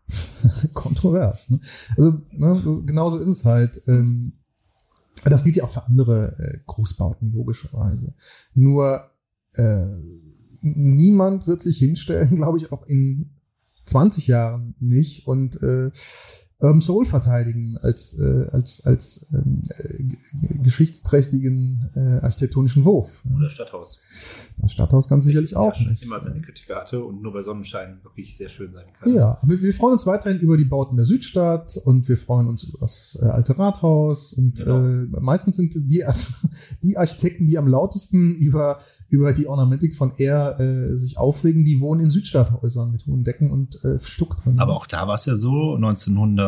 kontrovers. Ne? Also ne, genauso ist es halt. Ähm, das gilt ja auch für andere äh, Großbauten, logischerweise. Nur äh, niemand wird sich hinstellen, glaube ich, auch in 20 Jahren nicht. Und äh, Urban Soul verteidigen als äh, als als ähm, äh, geschichtsträchtigen äh, architektonischen Wurf. oder Stadthaus. Das Stadthaus ganz sicherlich auch ja, nicht. immer seine Kritiker hatte und nur bei Sonnenschein wirklich sehr schön sein kann. Ja, aber wir freuen uns weiterhin über die Bauten der Südstadt und wir freuen uns über das äh, alte Rathaus und Genau. äh, meistens sind die die Architekten, die am lautesten über über die Ornamentik von R äh, sich aufregen, die wohnen in Südstadthäusern mit hohen Decken und äh, Stuck drin. Aber auch da war es ja so,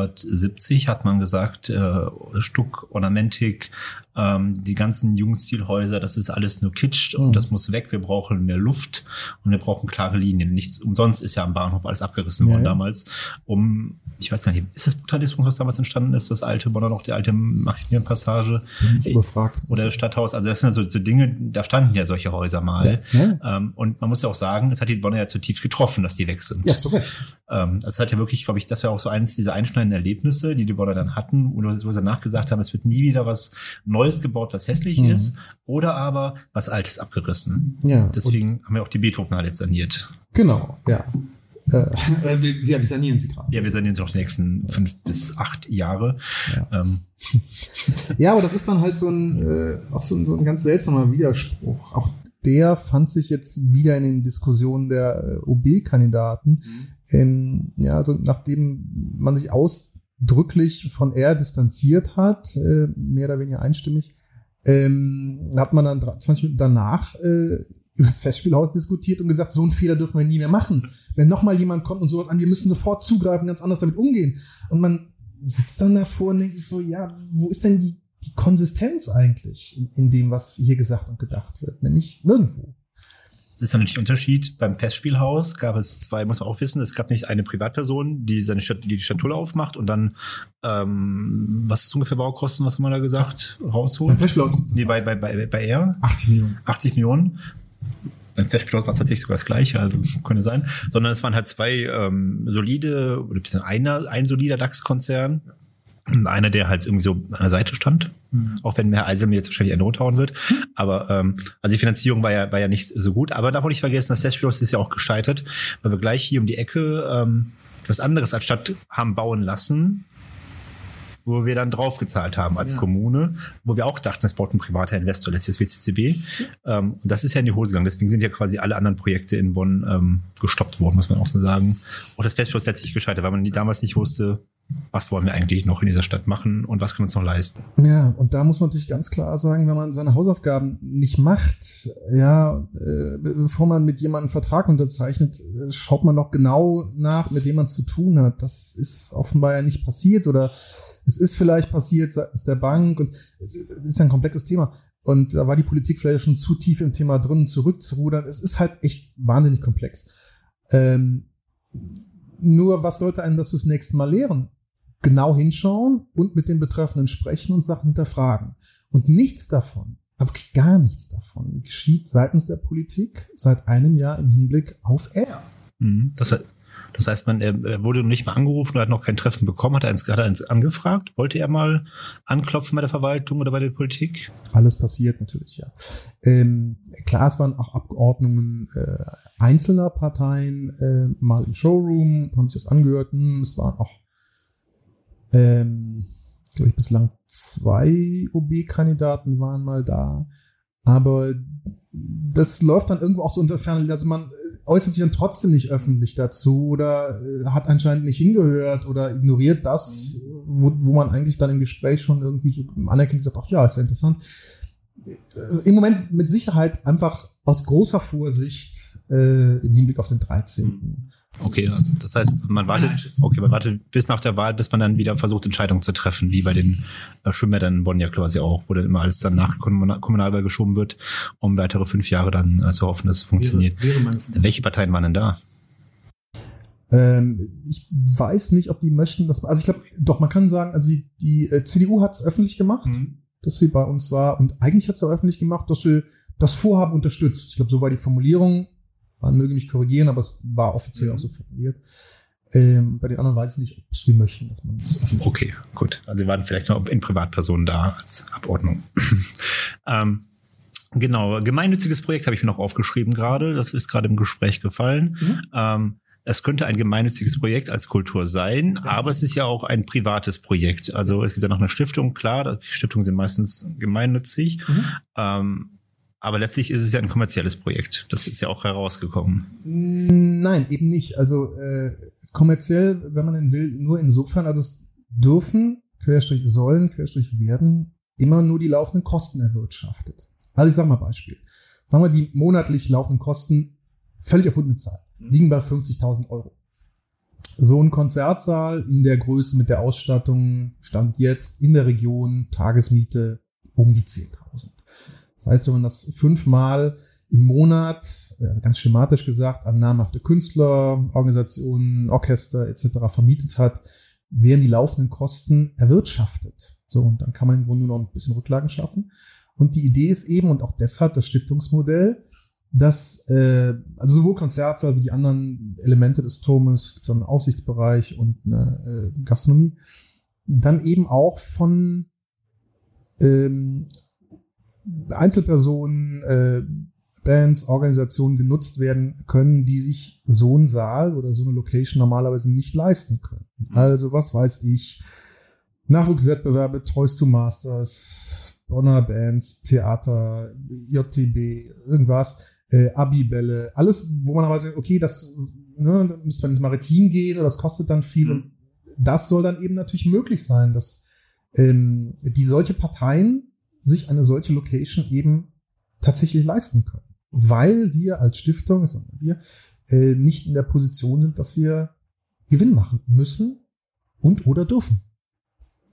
1970 hat man gesagt, äh, Stuck, Ornamentik, ähm, die ganzen Jugendstilhäuser, das ist alles nur Kitsch und Mhm. das muss weg, wir brauchen mehr Luft und wir brauchen klare Linien. Nichts umsonst ist ja am Bahnhof alles abgerissen Ja, worden ja. damals, um, ich weiß gar nicht, ist das Brutalismus, was damals entstanden ist, das alte Bonner noch, die alte Maximilian-Passage ich überfragt. oder das Stadthaus, also das sind so, so Dinge, da standen ja solche Häuser mal. Ja. Ähm, und man muss ja auch sagen, es hat die Bonner ja zutiefst getroffen, dass die weg sind. Ja, zu Recht. Ähm, das hat ja wirklich, glaube ich, das war auch so eines dieser einschneidenden Erlebnisse, die die Bonner dann hatten, wo wo sie danach gesagt haben, es wird nie wieder was Neues gebaut, was hässlich Mhm. ist, oder aber was Altes abgerissen. Ja, Deswegen haben wir auch die Beethoven-Halle jetzt saniert. Genau, ja. Äh, wir, wir wir sanieren sie gerade. Ja, wir sanieren sie noch die nächsten fünf bis acht Jahre. Ja. Ähm, Ja, aber das ist dann halt so ein, äh, auch so ein, so ein ganz seltsamer Widerspruch. Auch der fand sich jetzt wieder in den Diskussionen der äh, OB-Kandidaten. Ähm, ja, also nachdem man sich ausdrücklich von R distanziert hat, äh, mehr oder weniger einstimmig, ähm, hat man dann 20 Minuten danach äh, über das Festspielhaus diskutiert und gesagt, so einen Fehler dürfen wir nie mehr machen. Wenn nochmal jemand kommt und sowas an, wir müssen sofort zugreifen, ganz anders damit umgehen. Und man sitzt dann davor und denkt sich so, ja, wo ist denn die, die Konsistenz eigentlich in, in dem, was hier gesagt und gedacht wird? Nämlich nirgendwo. Es ist natürlich ein Unterschied. Beim Festspielhaus gab es zwei, muss man auch wissen, es gab nicht eine Privatperson, die seine Stadt, die, die Statulle aufmacht und dann, ähm, was ist ungefähr Baukosten, was haben wir da gesagt, rausholt? Beim Festspielhaus Nee, bei, bei, bei, bei R 80 Millionen. 80 Millionen. Beim Festspielhaus war es tatsächlich sogar das Gleiche, also könnte sein. Sondern es waren halt zwei ähm, solide, oder ein bisschen einer, ein solider DAX-Konzern. Und einer, der halt irgendwie so an der Seite stand. Auch wenn Herr Eisel mir jetzt wahrscheinlich eine runterhauen wird. Aber ähm, also die Finanzierung war ja, war ja nicht so gut. Aber darf man nicht vergessen, das Festspielhaus ist ja auch gescheitert, weil wir gleich hier um die Ecke ähm, was anderes als Stadt haben bauen lassen, wo wir dann draufgezahlt haben als Ja. Kommune, wo wir auch dachten, es baut ein privater Investor, letztes WCCB. Ähm, und das ist ja in die Hose gegangen. Deswegen sind ja quasi alle anderen Projekte in Bonn ähm, gestoppt worden, muss man auch so sagen. Und das Festspiel ist letztlich gescheitert, weil man die damals nicht wusste, was wollen wir eigentlich noch in dieser Stadt machen und was können wir uns noch leisten. Ja, und da muss man natürlich ganz klar sagen, wenn man seine Hausaufgaben nicht macht, ja, äh, bevor man mit jemandem einen Vertrag unterzeichnet, äh, schaut man doch genau nach, mit dem man es zu tun hat. Das ist offenbar ja nicht passiert oder es ist vielleicht passiert seitens der Bank und es ist ein komplexes Thema. Und da war die Politik vielleicht schon zu tief im Thema drin, zurückzurudern. Es ist halt echt wahnsinnig komplex. Ähm, nur was sollte einen das fürs nächste Mal lehren? Genau hinschauen und mit den Betreffenden sprechen und Sachen hinterfragen. Und nichts davon, aber gar nichts davon, geschieht seitens der Politik seit einem Jahr im Hinblick auf R. Mhm. Das, das heißt, man er wurde noch nicht mal angerufen, er hat noch kein Treffen bekommen, hat er eins, hat er eins angefragt? Wollte er mal anklopfen bei der Verwaltung oder bei der Politik? Alles passiert natürlich, ja. Ähm, klar, es waren auch Abgeordnungen äh, einzelner Parteien äh, mal im Showroom, haben sich das angehört. Hm, es waren auch, ähm, glaube ich, bislang zwei OB-Kandidaten waren mal da. Aber das läuft dann irgendwo auch so unter Ferne. Also man äußert sich dann trotzdem nicht öffentlich dazu oder äh, hat anscheinend nicht hingehört oder ignoriert das, wo, wo man eigentlich dann im Gespräch schon irgendwie so anerkennt und sagt, ach ja, ist ja interessant. Äh, Im Moment mit Sicherheit einfach aus großer Vorsicht äh, im Hinblick auf den 13. Okay, also das heißt, man wartet, okay, man wartet bis nach der Wahl, bis man dann wieder versucht, Entscheidungen zu treffen, wie bei den äh, Schwimmbädern in Bonn ja quasi auch, wo dann immer alles dann nach Kommunalwahl geschoben wird, um weitere fünf Jahre dann äh, zu hoffen, dass es funktioniert. Wäre, wäre Welche Parteien waren denn da? Ähm, ich weiß nicht, ob die möchten, dass also ich glaube, doch, man kann sagen, also die, die äh, CDU hat es öffentlich gemacht, mhm. dass sie bei uns war und eigentlich hat sie auch öffentlich gemacht, dass sie das Vorhaben unterstützt. Ich glaube, so war die Formulierung man möge mich korrigieren, aber es war offiziell mhm. auch so formuliert. Ähm, bei den anderen weiß ich nicht, ob sie möchten, dass man das öffentlich Okay, gut. Also sie waren vielleicht noch in Privatpersonen da als Abordnung. ähm, genau, gemeinnütziges Projekt habe ich mir noch aufgeschrieben gerade. Das ist gerade im Gespräch gefallen. Mhm. Ähm, es könnte ein gemeinnütziges Projekt als Kultur sein, aber es ist ja auch ein privates Projekt. Also es gibt ja noch eine Stiftung, klar, Stiftungen sind meistens gemeinnützig. Mhm. Ähm, aber letztlich ist es ja ein kommerzielles Projekt. Das ist ja auch herausgekommen. Nein, eben nicht. Also äh, kommerziell, wenn man denn will, nur insofern, also es dürfen, Querstrich sollen, Querstrich werden, immer nur die laufenden Kosten erwirtschaftet. Also ich sage mal Beispiel. Sagen wir, die monatlich laufenden Kosten, völlig erfundene Zahl, liegen bei 50.000 Euro. So ein Konzertsaal in der Größe mit der Ausstattung stand jetzt in der Region Tagesmiete um die 10.000. Das heißt, wenn man das fünfmal im Monat, äh, ganz schematisch gesagt, an namhafte Künstler, Organisationen, Orchester etc. vermietet hat, werden die laufenden Kosten erwirtschaftet. So, und dann kann man im Grunde noch ein bisschen Rücklagen schaffen. Und die Idee ist eben, und auch deshalb das Stiftungsmodell, dass äh, also sowohl Konzertsaal wie die anderen Elemente des Turmes, so einen Aussichtsbereich und eine äh, Gastronomie, dann eben auch von ähm, Einzelpersonen, äh, Bands, Organisationen genutzt werden können, die sich so einen Saal oder so eine Location normalerweise nicht leisten können. Mhm. Also was weiß ich, Nachwuchswettbewerbe, Toys to Masters, Bonner Bands, Theater, JTB, irgendwas, äh, Abibälle, alles, wo man aber sagt, okay, das ne, da müsste man ins Maritim gehen oder das kostet dann viel. Mhm. Das soll dann eben natürlich möglich sein, dass ähm, die solche Parteien sich eine solche Location eben tatsächlich leisten können. Weil wir als Stiftung, sondern wir, äh, nicht in der Position sind, dass wir Gewinn machen müssen und oder dürfen.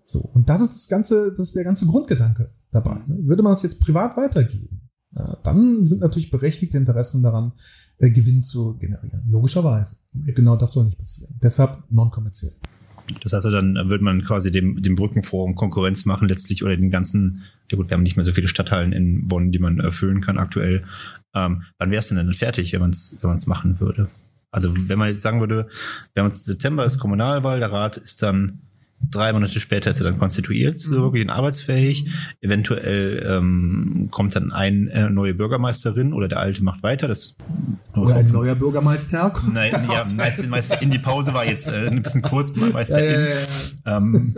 So. Und das ist das ganze, das ist der ganze Grundgedanke dabei. Ne? Würde man es jetzt privat weitergeben, ja, dann sind natürlich berechtigte Interessen daran, äh, Gewinn zu generieren. Logischerweise. Genau das soll nicht passieren. Deshalb non-kommerziell. Das heißt, dann würde man quasi dem, dem Brückenforum Konkurrenz machen letztlich oder den ganzen, ja gut, wir haben nicht mehr so viele Stadthallen in Bonn, die man erfüllen kann aktuell. Ähm, wann wäre es denn dann fertig, wenn man es wenn man's machen würde? Also wenn man jetzt sagen würde, wir haben jetzt September ist Kommunalwahl, der Rat ist dann Drei Monate später ist er dann konstituiert, so mhm. wirklich arbeitsfähig. Eventuell ähm, kommt dann eine äh, neue Bürgermeisterin oder der alte macht weiter. Das oder ein neuer Bürgermeister. Nein, ja, meist, meist in die Pause war jetzt äh, ein bisschen kurz, meist ja, ja, ja, ähm,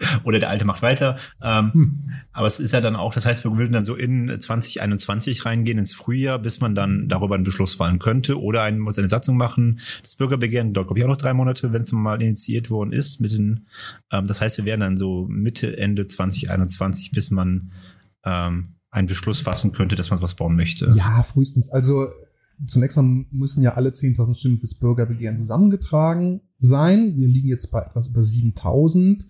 oder der alte macht weiter. Ähm, hm. Aber es ist ja dann auch, das heißt, wir würden dann so in 2021 reingehen, ins Frühjahr, bis man dann darüber einen Beschluss fallen könnte. Oder ein, muss eine Satzung machen. Das Bürgerbegehren dauert, glaube ich, auch noch drei Monate, wenn es mal initiiert worden ist. Mit den, ähm, das heißt, wir werden dann so Mitte, Ende 2021, bis man ähm, einen Beschluss fassen könnte, dass man was bauen möchte. Ja, frühestens. Also zunächst mal müssen ja alle 10.000 Stimmen fürs Bürgerbegehren zusammengetragen sein. Wir liegen jetzt bei etwas über 7.000.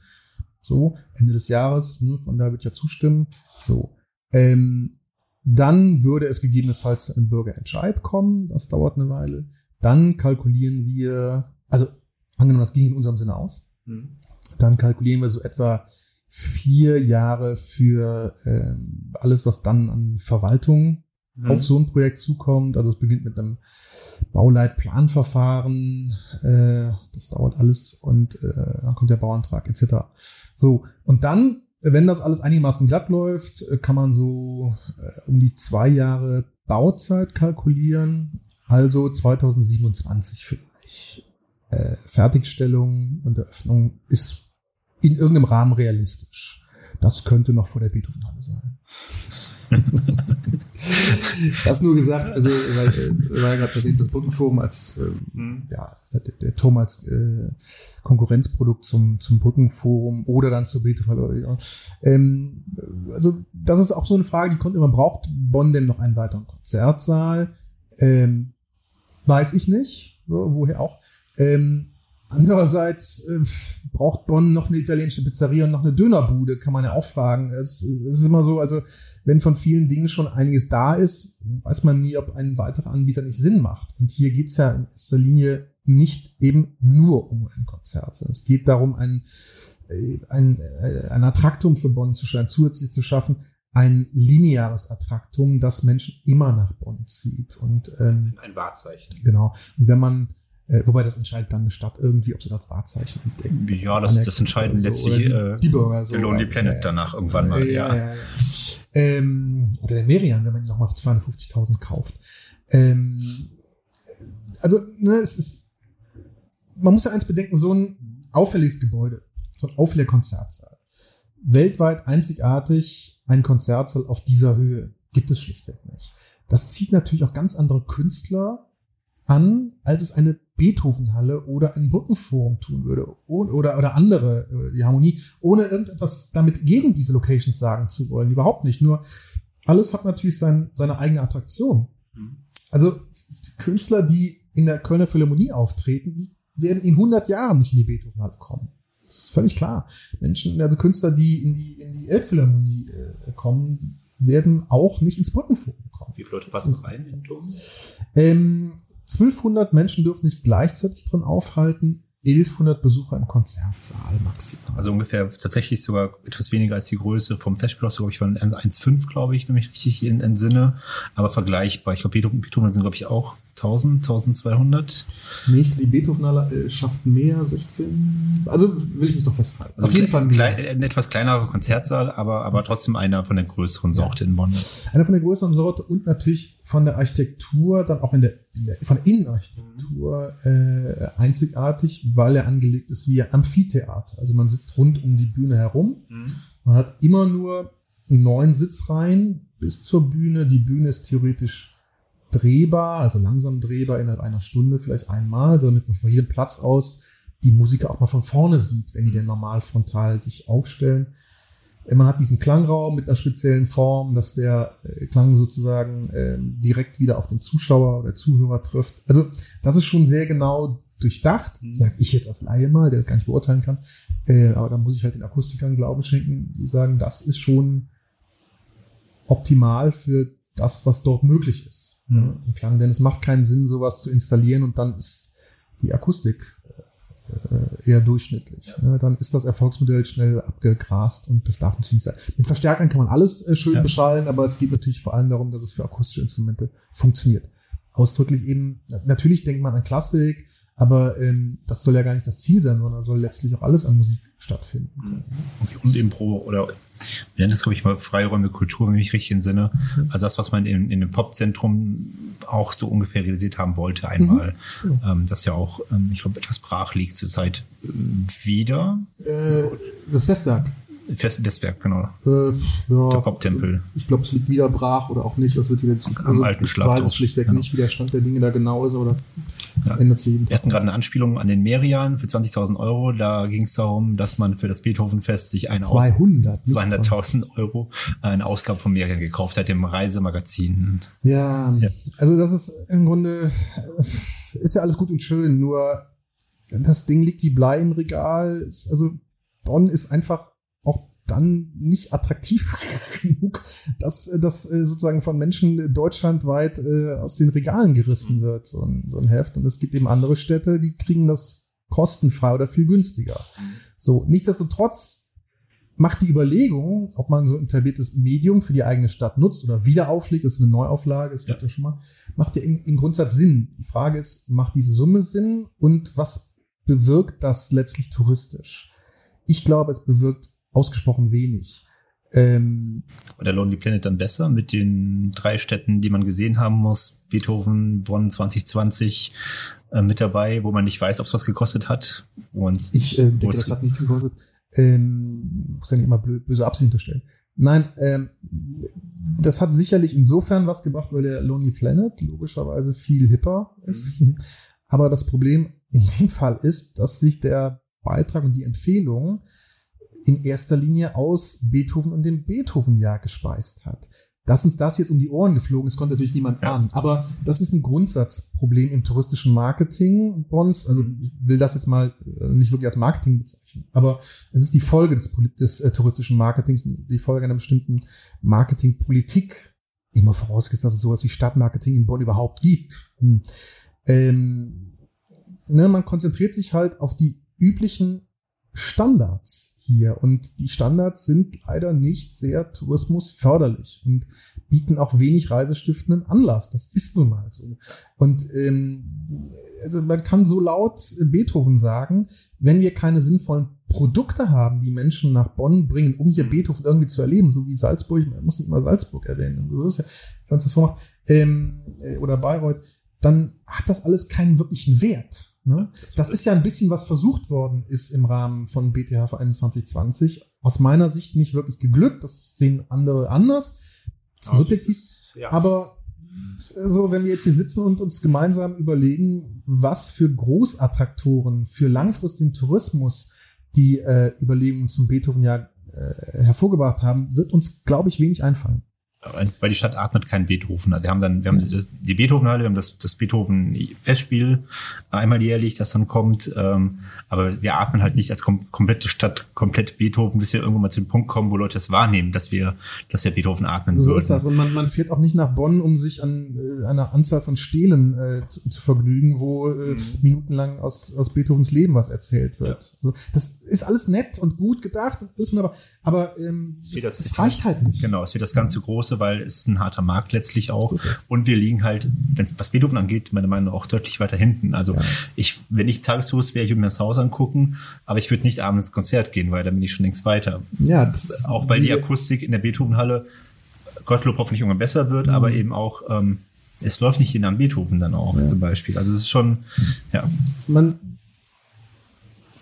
So, Ende des Jahres, ne, von da wird ja zustimmen. So. Ähm, dann würde es gegebenenfalls einem Bürgerentscheid kommen. Das dauert eine Weile. Dann kalkulieren wir, also angenommen, das ging in unserem Sinne aus. Mhm. Dann kalkulieren wir so etwa vier Jahre für ähm, alles, was dann an Verwaltung mhm. auf so ein Projekt zukommt. Also es beginnt mit einem Bauleitplanverfahren, äh, das dauert alles und äh, dann kommt der Bauantrag etc. So, und dann wenn das alles einigermaßen glatt läuft, kann man so äh, um die zwei Jahre Bauzeit kalkulieren. Also 2027 vielleicht. Äh, Fertigstellung und Eröffnung ist in irgendeinem Rahmen realistisch. Das könnte noch vor der Beethovenhalle sein. das nur gesagt, also weil, äh, weil gerade erwähnt, das Brückenforum als äh, mhm. ja der, der Turm als äh, Konkurrenzprodukt zum zum Brückenforum oder dann zur Beethoven. Ähm, also das ist auch so eine Frage, die kommt immer. Braucht Bonn denn noch einen weiteren Konzertsaal? Ähm, weiß ich nicht, woher auch. Ähm, Andererseits äh, braucht Bonn noch eine italienische Pizzeria und noch eine Dönerbude, kann man ja auch fragen. Es, es, ist immer so, also wenn von vielen Dingen schon einiges da ist, weiß man nie, ob ein weiterer Anbieter nicht Sinn macht. Und hier geht's ja in erster Linie nicht eben nur um ein Konzert, es geht darum, ein, äh, ein, äh, ein Attraktum für Bonn zu schaffen, zusätzlich zu schaffen, ein lineares Attraktum, das Menschen immer nach Bonn zieht. Und ähm, ein Wahrzeichen. Genau. Und wenn man äh, wobei das entscheidet dann eine Stadt irgendwie, ob sie das Wahrzeichen entdeckt. Ja, das, das entscheiden so. letztlich die, äh, die Bürger. So. Der Lonely Planet äh, danach irgendwann mal. Äh, ja. Ja, ja, ähm, oder der Merian, wenn man ihn nochmal für 250.000 kauft. Ähm, also, ne, es ist, man muss ja eins bedenken, so ein auffälliges Gebäude, so ein auffälliger Konzertsaal. Weltweit einzigartig ein Konzertsaal auf dieser Höhe gibt es schlichtweg nicht. Das zieht natürlich auch ganz andere Künstler an, als es eine Beethovenhalle oder ein Brückenforum tun würde oder, oder andere, äh, die Harmonie, ohne irgendetwas damit gegen diese Locations sagen zu wollen. Überhaupt nicht. Nur alles hat natürlich sein, seine eigene Attraktion. Mhm. Also Künstler, die in der Kölner Philharmonie auftreten, die werden in 100 Jahren nicht in die Beethovenhalle kommen. Das ist völlig klar. Menschen, also Künstler, die in die, in die Elbphilharmonie äh, kommen, werden auch nicht ins Brückenforum kommen. Wie viele Leute passen rein? Ähm, 1200 Menschen dürfen sich gleichzeitig drin aufhalten. 1100 Besucher im Konzertsaal maximal. Also ungefähr tatsächlich sogar etwas weniger als die Größe vom Festspielhaus, glaube ich, von 1,5, glaube ich, wenn mich richtig entsinne. Aber vergleichbar. Ich glaube, Beethoven sind, glaube ich, auch 1000, 1200? Nee, die Beethoven äh, schafft mehr, 16. Also will ich mich doch festhalten. Also Auf jeden Fall klein, ein etwas kleinerer Konzertsaal, aber, aber trotzdem einer von der größeren Sorte in Bonn. Einer von der größeren Sorte und natürlich von der Architektur, dann auch in der, in der von der Innenarchitektur äh, einzigartig, weil er angelegt ist wie ein Amphitheater. Also man sitzt rund um die Bühne herum. Mhm. Man hat immer nur neun Sitzreihen bis zur Bühne. Die Bühne ist theoretisch drehbar, also langsam drehbar innerhalb einer Stunde vielleicht einmal, damit man von jedem Platz aus die Musiker auch mal von vorne sieht, wenn die denn normal frontal sich aufstellen. Äh, man hat diesen Klangraum mit einer speziellen Form, dass der äh, Klang sozusagen äh, direkt wieder auf den Zuschauer oder Zuhörer trifft. Also das ist schon sehr genau durchdacht, mhm. sag ich jetzt als Laie mal, der das gar nicht beurteilen kann. Äh, aber da muss ich halt den Akustikern Glauben schenken, die sagen, das ist schon optimal für das, was dort möglich ist. Mhm. Ein Klang, denn es macht keinen Sinn, sowas zu installieren und dann ist die Akustik äh, eher durchschnittlich. Ja. Ne? Dann ist das Erfolgsmodell schnell abgegrast und das darf natürlich nicht sein. Mit Verstärkern kann man alles äh, schön ja. beschallen, aber es geht natürlich vor allem darum, dass es für akustische Instrumente funktioniert. Ausdrücklich eben, natürlich denkt man an Klassik, aber ähm, das soll ja gar nicht das Ziel sein, sondern soll letztlich auch alles an Musik stattfinden. Können. Okay, und Impro oder wir nennen das, glaube ich, mal Freiräume Kultur, wenn ich richtig entsinne. Mhm. Also das, was man in, in dem Popzentrum auch so ungefähr realisiert haben wollte einmal. Mhm. Ähm, das ja auch, ähm, ich glaube, etwas brach liegt zurzeit äh, wieder. Äh, das Westwerk. Fest Westwerk, genau. Äh, ja, der Poptempel. Ich glaube, es liegt wieder brach oder auch nicht. Das wird wieder zu, also Am alten ich weiß schlichtweg genau. nicht, wie der Stand der Dinge da genau ist, oder ja. ändert sich jeden Tag. Wir hatten gerade eine Anspielung an den Merian für 20.000 Euro. Da ging es darum, dass man für das Beethovenfest sich eine 200, 200.000 Euro eine Ausgabe von Merian gekauft hat, dem Reisemagazin. Ja, ja, also das ist im Grunde, ist ja alles gut und schön, nur das Ding liegt wie Blei im Regal. Also Bonn ist einfach dann nicht attraktiv genug, dass das äh, sozusagen von Menschen deutschlandweit äh, aus den Regalen gerissen wird, so ein, so ein Heft. Und es gibt eben andere Städte, die kriegen das kostenfrei oder viel günstiger. So, nichtsdestotrotz macht die Überlegung, ob man so ein etabliertes Medium für die eigene Stadt nutzt oder wieder auflegt, das ist eine Neuauflage, das ja. ja schon mal, macht ja im Grundsatz Sinn. Die Frage ist, macht diese Summe Sinn und was bewirkt das letztlich touristisch? Ich glaube, es bewirkt ausgesprochen wenig. Ähm, War der Lonely Planet dann besser mit den drei Städten, die man gesehen haben muss? Beethoven, Bonn 2020 äh, mit dabei, wo man nicht weiß, ob es was gekostet hat. Und ich äh, denke, das hat nichts gekostet. Ähm, muss ja nicht immer böse Absicht unterstellen. Nein, ähm, das hat sicherlich insofern was gebracht, weil der Lonely Planet logischerweise viel hipper ist. Mhm. Aber das Problem in dem Fall ist, dass sich der Beitrag und die Empfehlung in erster Linie aus Beethoven und dem Beethoven-Jahr gespeist hat. Dass uns das jetzt um die Ohren geflogen ist, konnte natürlich niemand ahnen. Aber das ist ein Grundsatzproblem im touristischen Marketing, Bons. Also ich will das jetzt mal äh, nicht wirklich als Marketing bezeichnen, aber es ist die Folge des, des äh, touristischen Marketings, die Folge einer bestimmten Marketingpolitik. Immer vorausgesetzt, dass es sowas wie Stadtmarketing in Bonn überhaupt gibt. Hm. Ähm, ne, man konzentriert sich halt auf die üblichen Standards hier. Und die Standards sind leider nicht sehr tourismusförderlich und bieten auch wenig reisestiftenden Anlass. Das ist nun mal so. Und ähm, also man kann so laut Beethoven sagen, wenn wir keine sinnvollen Produkte haben, die Menschen nach Bonn bringen, um hier Beethoven irgendwie zu erleben, so wie Salzburg, man muss nicht immer Salzburg erwähnen, so ist ja, uns das vormacht, ähm, äh, oder Bayreuth, dann hat das alles keinen wirklichen Wert. Ne? Das, das ist ja ein bisschen, was versucht worden ist im Rahmen von BTH 2120. Aus meiner Sicht nicht wirklich geglückt. Das sehen andere anders. Subjektiv. Ja. Aber so, wenn wir jetzt hier sitzen und uns gemeinsam überlegen, was für Großattraktoren für langfristigen Tourismus die äh, Überlegungen zum Beethoven-Jahr äh, hervorgebracht haben, wird uns, glaube ich, wenig einfallen weil die Stadt atmet kein Beethoven. Wir haben dann, wir haben das, die Beethovenhalle, wir haben das, das Beethoven-Festspiel einmal jährlich, das dann kommt. Ähm, aber wir atmen halt nicht als kom komplette Stadt komplett Beethoven, bis wir irgendwann mal zu dem Punkt kommen, wo Leute es wahrnehmen, dass wir, dass wir Beethoven atmen. So würden. ist das. Und man, man fährt auch nicht nach Bonn, um sich an äh, einer Anzahl von Stelen äh, zu, zu, vergnügen, wo äh, mhm. minutenlang aus, aus Beethovens Leben was erzählt wird. Ja. So, das ist alles nett und gut gedacht alles wunderbar. Aber ähm, das, das, das reicht halt nicht. Genau, es wird das ganze große Große, weil es ist ein harter Markt letztlich auch. Und wir liegen halt, wenn's, was Beethoven angeht, meiner Meinung nach auch deutlich weiter hinten. Also ja. ich, wenn ich Tagestourist wäre, ich würde mir das Haus angucken, aber ich würde nicht abends ins Konzert gehen, weil dann bin ich schon längst weiter. Ja, das auch weil die Akustik in der Beethovenhalle Gottlob hoffentlich irgendwann besser wird, mhm. aber eben auch ähm, es läuft nicht jeden am Beethoven dann auch ja. zum Beispiel. Also es ist schon, ja. Man,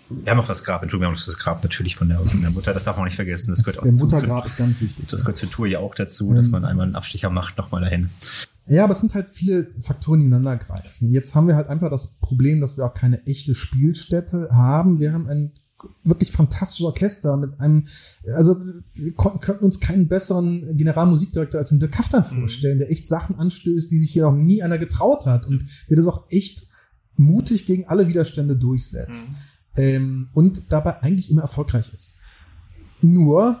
wir haben auch das Grab, Entschuldigung, wir haben auch das Grab natürlich von der, von der Mutter, das darf man nicht vergessen. Das, das gehört auch der Muttergrab ist ganz wichtig. Das gehört zur Tour ja auch dazu, dass man einmal einen Abstecher macht, nochmal dahin. Ja, aber es sind halt viele Faktoren, die ineinander greifen. Jetzt haben wir halt einfach das Problem, dass wir auch keine echte Spielstätte haben. Wir haben ein wirklich fantastisches Orchester mit einem, also wir könnten uns keinen besseren Generalmusikdirektor als den Dirk Kaftan mhm. vorstellen, der echt Sachen anstößt, die sich hier noch nie einer getraut hat und der das auch echt mutig gegen alle Widerstände durchsetzt. Mhm ähm, und dabei eigentlich immer erfolgreich ist. Nur,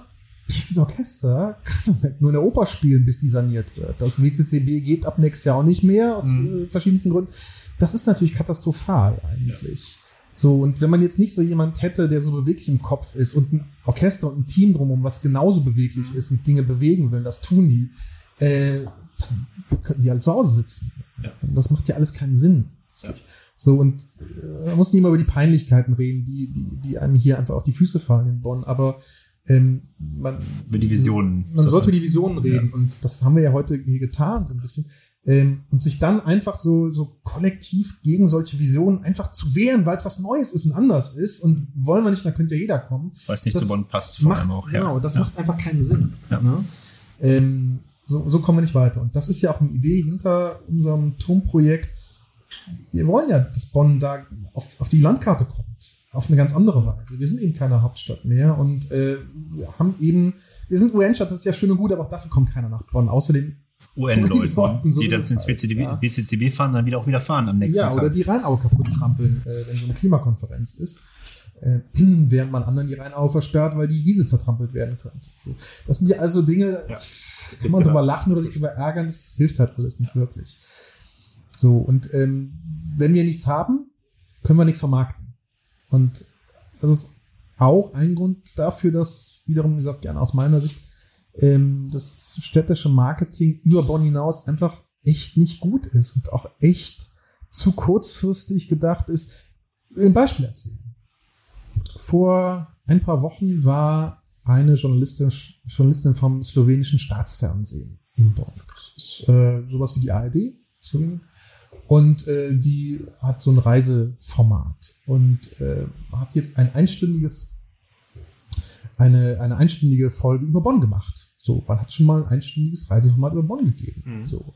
dieses Orchester kann nur in der Oper spielen, bis die saniert wird. Das WCCB geht ab nächstes Jahr auch nicht mehr, aus mhm. Äh, verschiedensten Gründen. Das ist natürlich katastrophal eigentlich. Ja. So, und wenn man jetzt nicht so jemand hätte, der so beweglich im Kopf ist und ein Orchester und ein Team drumherum, was genauso beweglich ist und Dinge bewegen will, das tun die, äh, dann könnten die halt zu Hause sitzen. Ja. Das macht ja alles keinen Sinn. Ja. So, und äh, man muss nicht immer über die Peinlichkeiten reden, die, die, die einem hier einfach auf die Füße fallen in Bonn, aber ähm, man, über die Visionen. Man sollte über die Visionen reden ja. und das haben wir ja heute hier getan, so ein bisschen. Ähm, und sich dann einfach so, so kollektiv gegen solche Visionen einfach zu wehren, weil es was Neues ist und anders ist und wollen wir nicht, dann könnte ja jeder kommen. Weil es nicht das zu Bonn passt, vor macht, allem auch. Ja. Genau, das ja. macht einfach keinen Sinn. Ne? Ähm, so, so kommen wir nicht weiter. Und das ist ja auch eine Idee hinter unserem Turmprojekt, wir wollen ja, dass Bonn da auf, auf die Landkarte kommt. Auf eine ganz andere Weise. Wir sind eben keine Hauptstadt mehr und äh, wir haben eben, wir sind UN-Stadt, das ist ja schön und gut, aber auch dafür kommt keiner nach Bonn. Außerdem UN-Leuten, so die das ins BCCB, ja. BCCB fahren, dann wieder auch wieder fahren am nächsten ja, Tag. Ja, oder die Rheinau kaputt trampeln, äh, wenn so eine Klimakonferenz ist. Äh, während man anderen die Rheinau versperrt, weil die Wiese zertrampelt werden könnte. Das sind ja also Dinge, ja, kann man drüber lachen oder sich drüber ärgern, das hilft halt alles nicht wirklich. So, und ähm, wenn wir nichts haben, können wir nichts vermarkten. Und das ist auch ein Grund dafür, dass, wiederum gesagt, gerne aus meiner Sicht, ähm, das städtische Marketing über Bonn hinaus einfach echt nicht gut ist und auch echt zu kurzfristig gedacht ist. Ein Beispiel erzählen. Vor ein paar Wochen war eine Journalistin, Journalistin vom slowenischen Staatsfernsehen in Bonn. Das ist äh, sowas wie die ARD, Slowenien. Und äh, die hat so ein Reiseformat und äh, hat jetzt ein einstündiges, eine, eine einstündige Folge über Bonn gemacht. So, wann hat schon mal ein einstündiges Reiseformat über Bonn gegeben? Mhm. So.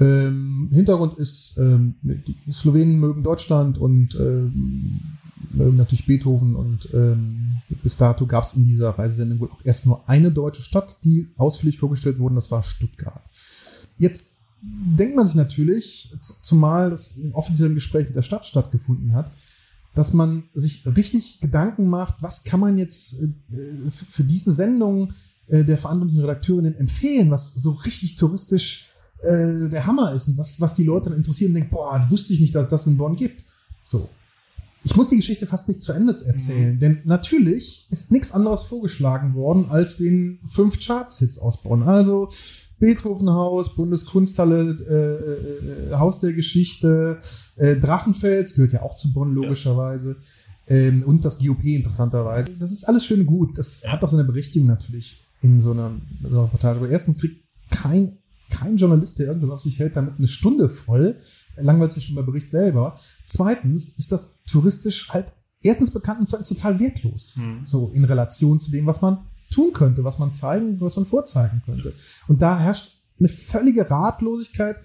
Ähm, Hintergrund ist, ähm, die Slowenen mögen Deutschland und ähm, mögen natürlich Beethoven und ähm, bis dato gab es in dieser Reisesendung wohl auch erst nur eine deutsche Stadt, die ausführlich vorgestellt wurde, das war Stuttgart. Jetzt denkt man sich natürlich, zumal das im offiziellen Gespräch mit der Stadt stattgefunden hat, dass man sich richtig Gedanken macht, was kann man jetzt äh, für diese Sendung äh, der verantwortlichen Redakteurinnen empfehlen, was so richtig touristisch äh, der Hammer ist und was, was die Leute dann interessieren und denken, boah, wusste ich nicht, dass das in Bonn gibt. So. Ich muss die Geschichte fast nicht zu Ende erzählen, mhm. denn natürlich ist nichts anderes vorgeschlagen worden als den fünf Charts-Hits aus Bonn. Also Beethovenhaus, Bundeskunsthalle, äh, äh, Haus der Geschichte, äh, Drachenfels gehört ja auch zu Bonn logischerweise. Ja. Ähm, und das GOP interessanterweise. Das ist alles schön gut. Das ja. hat auch seine Berechtigung natürlich in so einer, so einer Reportage. Aber erstens kriegt kein, kein Journalist, der irgendwas auf sich hält, damit eine Stunde voll. Langweilt sich schon beim Bericht selber. Zweitens ist das touristisch halt erstens bekannt und zweitens total wertlos. Mhm. So in Relation zu dem, was man tun könnte, was man zeigen, was man vorzeigen könnte. Und da herrscht eine völlige Ratlosigkeit,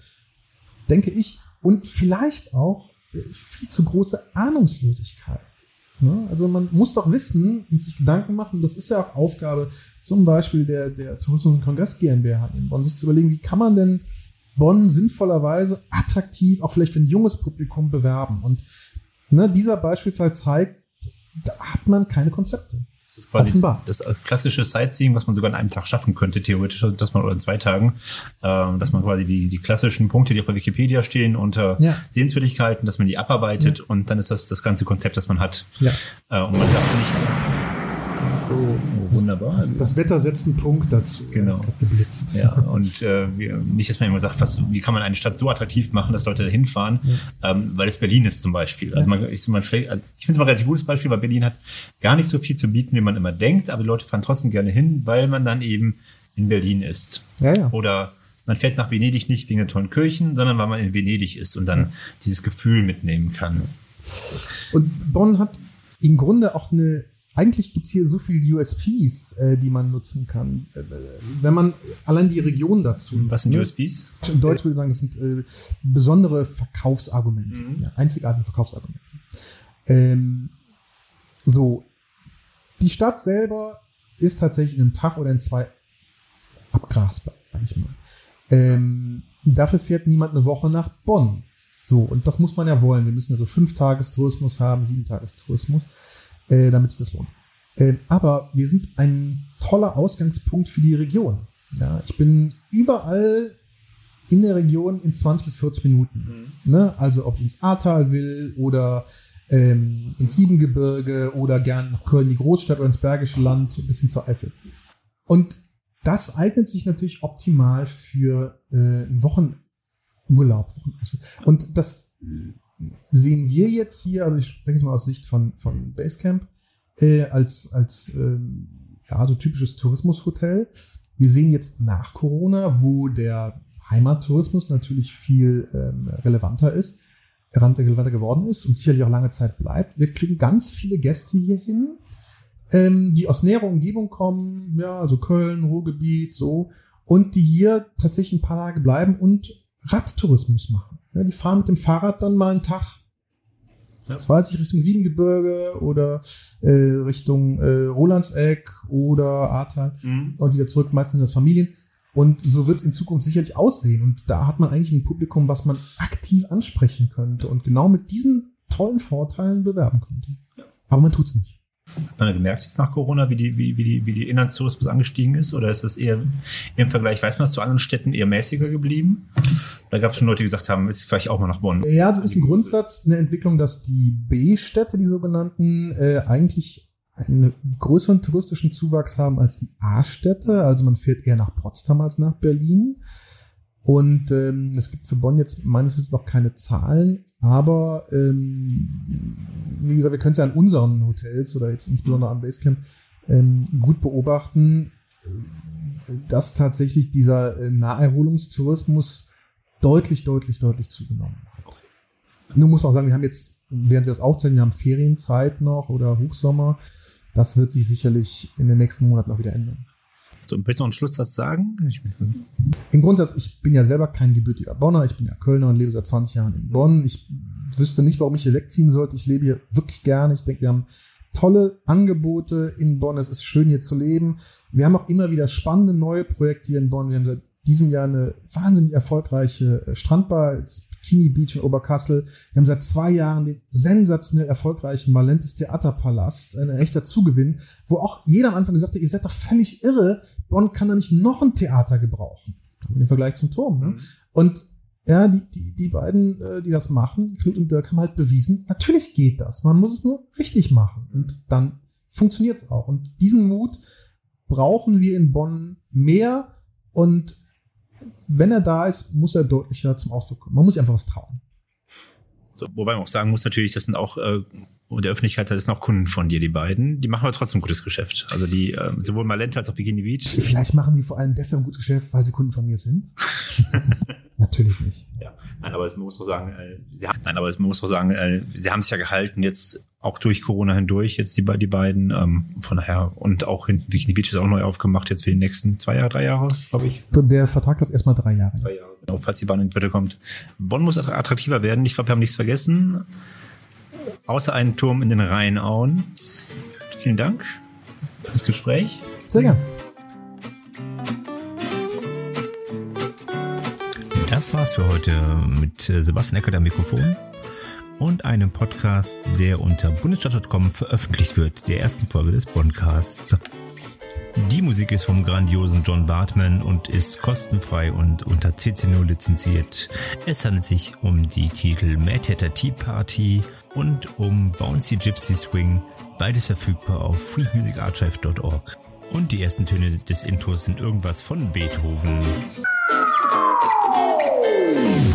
denke ich, und vielleicht auch äh, viel zu große Ahnungslosigkeit. Ne? Also man muss doch wissen und sich Gedanken machen, das ist ja auch Aufgabe zum Beispiel der, der Tourismus- und Kongress GmbH in Bonn, sich zu überlegen, wie kann man denn Bonn sinnvollerweise attraktiv, auch vielleicht für ein junges Publikum bewerben. Und ne, dieser Beispielfall zeigt, da hat man keine Konzepte. Das ist quasi Offenbar. das klassische Sightseeing, was man sogar in einem Tag schaffen könnte, theoretisch, dass man oder in zwei Tagen, ähm, dass man quasi die, die klassischen Punkte, die auch bei Wikipedia stehen, unter ja. Sehenswürdigkeiten, dass man die abarbeitet ja. und dann ist das das ganze Konzept, das man hat. Ja. Äh, und man sagt nicht, Oh, wunderbar. Das, das, Wetter setzt einen Punkt dazu. Genau. geblitzt. Ja, und äh, nicht, dass man immer sagt, was, wie kann man eine Stadt so attraktiv machen, dass Leute da hinfahren, ja. ähm, weil es Berlin ist zum Beispiel. Also man, ich, man, also ich finde es mal ein relativ gutes Beispiel, weil Berlin hat gar nicht so viel zu bieten, wie man immer denkt, aber die Leute fahren trotzdem gerne hin, weil man dann eben in Berlin ist. Ja, ja. Oder man fährt nach Venedig nicht wegen der tollen Kirchen, sondern weil man in Venedig ist und dann ja. dieses Gefühl mitnehmen kann. Und Bonn hat im Grunde auch eine eigentlich gibt's hier so viele USPs, äh, die man nutzen kann. Äh, wenn man allein die Region dazu. Was sind? USPs? In Deutsch würde ich sagen, das sind äh, besondere Verkaufsargumente, mhm. ja, einzigartige Verkaufsargumente. Ähm, so, die Stadt selber ist tatsächlich in einem Tag oder in zwei abgrasbar, sag ich mal. Ähm, dafür fährt niemand eine Woche nach Bonn. So, und das muss man ja wollen. Wir müssen also fünf Tagestourismus haben, sieben Tagestourismus äh, damit sich das lohnt. Äh, aber wir sind ein toller Ausgangspunkt für die Region. Ja, ich bin überall in der Region in 20 bis 40 Minuten. Mhm. Ne? Also ob ich ins Ahrtal will oder ähm, ins Siebengebirge oder gern nach Köln, die Großstadt oder ins Bergische Land, ein bisschen zur Eifel. Und das eignet sich natürlich optimal für äh, einen Wochenurlaub. Und das sehen wir jetzt hier, also ich spreche mal aus Sicht von, von Basecamp, äh, als, als ähm, ja, so typisches Tourismushotel. Wir sehen jetzt nach Corona, wo der Heimattourismus natürlich viel ähm, relevanter ist, relevanter geworden ist und sicherlich auch lange Zeit bleibt. Wir kriegen ganz viele Gäste hier hin, ähm, die aus näherer Umgebung kommen, ja, also Köln, Ruhrgebiet, so, und die hier tatsächlich ein paar Tage bleiben und Radtourismus machen. Ja, die fahren mit dem Fahrrad dann mal einen Tag. Das weiß ich, Richtung Siebengebirge oder äh, Richtung äh, Rolandseck oder Ahrtal mhm. und wieder zurück, meistens in das Familien. Und so wird es in Zukunft sicherlich aussehen. Und da hat man eigentlich ein Publikum, was man aktiv ansprechen könnte und genau mit diesen tollen Vorteilen bewerben könnte. Aber man tut's nicht. Hat man gemerkt jetzt nach Corona, wie die, wie, wie die, wie die Inlandstourismus angestiegen ist? Oder ist das eher im Vergleich, weiß man es, zu anderen Städten eher mäßiger geblieben? Da gab es schon Leute, die gesagt haben, ist vielleicht auch mal nach Bonn. Ja, das ist im Grundsatz eine Entwicklung, dass die B-Städte, die sogenannten, äh, eigentlich einen größeren touristischen Zuwachs haben als die A-Städte. Also man fährt eher nach Potsdam als nach Berlin. Und ähm, es gibt für Bonn jetzt meines Wissens noch keine Zahlen, aber ähm, wie gesagt, wir können es ja an unseren Hotels oder jetzt insbesondere am Basecamp ähm, gut beobachten, äh, dass tatsächlich dieser äh, Naherholungstourismus deutlich, deutlich, deutlich zugenommen hat. Nun muss man auch sagen, wir haben jetzt, während wir das aufzeichnen, wir haben Ferienzeit noch oder Hochsommer. Das wird sich sicherlich in den nächsten Monaten noch wieder ändern. So, willst du noch einen Schlusssatz sagen? Im Grundsatz, ich bin ja selber kein gebürtiger Bonner, ich bin ja Kölner und lebe seit 20 Jahren in Bonn. Ich wüsste nicht, warum ich hier wegziehen sollte. Ich lebe hier wirklich gerne. Ich denke, wir haben tolle Angebote in Bonn. Es ist schön hier zu leben. Wir haben auch immer wieder spannende neue Projekte hier in Bonn. Wir haben seit diesem Jahr eine wahnsinnig erfolgreiche äh, Strandbar, das Bikini Beach in Oberkassel. Wir haben seit zwei Jahren den sensationell erfolgreichen Malentes Theaterpalast, ein echter Zugewinn, wo auch jeder am Anfang gesagt hat, ihr seid doch völlig irre, Bonn kann da nicht noch ein Theater gebrauchen. Im Vergleich zum Turm. Ne? Mhm. Und ja, die, die, die beiden, äh, die das machen, Knut und Dirk haben halt bewiesen, natürlich geht das. Man muss es nur richtig machen. Und dann funktioniert es auch. Und diesen Mut brauchen wir in Bonn mehr. Und wenn er da ist, muss er deutlicher zum Ausdruck kommen. Man muss einfach was trauen. So, wobei man auch sagen muss, natürlich, das sind auch äh, der Öffentlichkeit, das sind auch Kunden von dir, die beiden. Die machen aber trotzdem gutes Geschäft. Also die, äh, sowohl Malente als auch Bikini Beach. Vielleicht machen die vor allem deshalb ein gutes Geschäft, weil sie Kunden von mir sind. Natürlich nicht. Ja, nein, aber man muss auch sagen, äh, sie haben, nein, aber man muss auch sagen, äh, sie haben sich ja gehalten jetzt auch durch Corona hindurch jetzt die, die beiden. Ähm, von daher und auch hinten Bikini Beach ist auch neu aufgemacht jetzt für die nächsten zwei Jahre, drei Jahre, glaube ich. Der Vertrag läuft erstmal drei Jahre. Drei Jahre, genau, falls die Bahn in die Bitte kommt. Bonn muss attraktiver werden. Ich glaube, wir haben nichts vergessen. Außer einen Turm in den Rheinauen. Vielen Dank fürs Gespräch. Sehr gerne. Das war's für heute mit äh, Sebastian Eckert am Mikrofon und einem Podcast, der unter bundesstadt.com veröffentlicht wird, der ersten Folge des Boncasts. Die Musik ist vom grandiosen John Bartman und ist kostenfrei und unter CC0 lizenziert. Es handelt sich um die Titel Mad Hatter Tea Party und um Bouncy Gypsy Swing, beides verfügbar auf freemusicarchive.org. Und die ersten Töne des Intros sind irgendwas von Beethoven. Boom.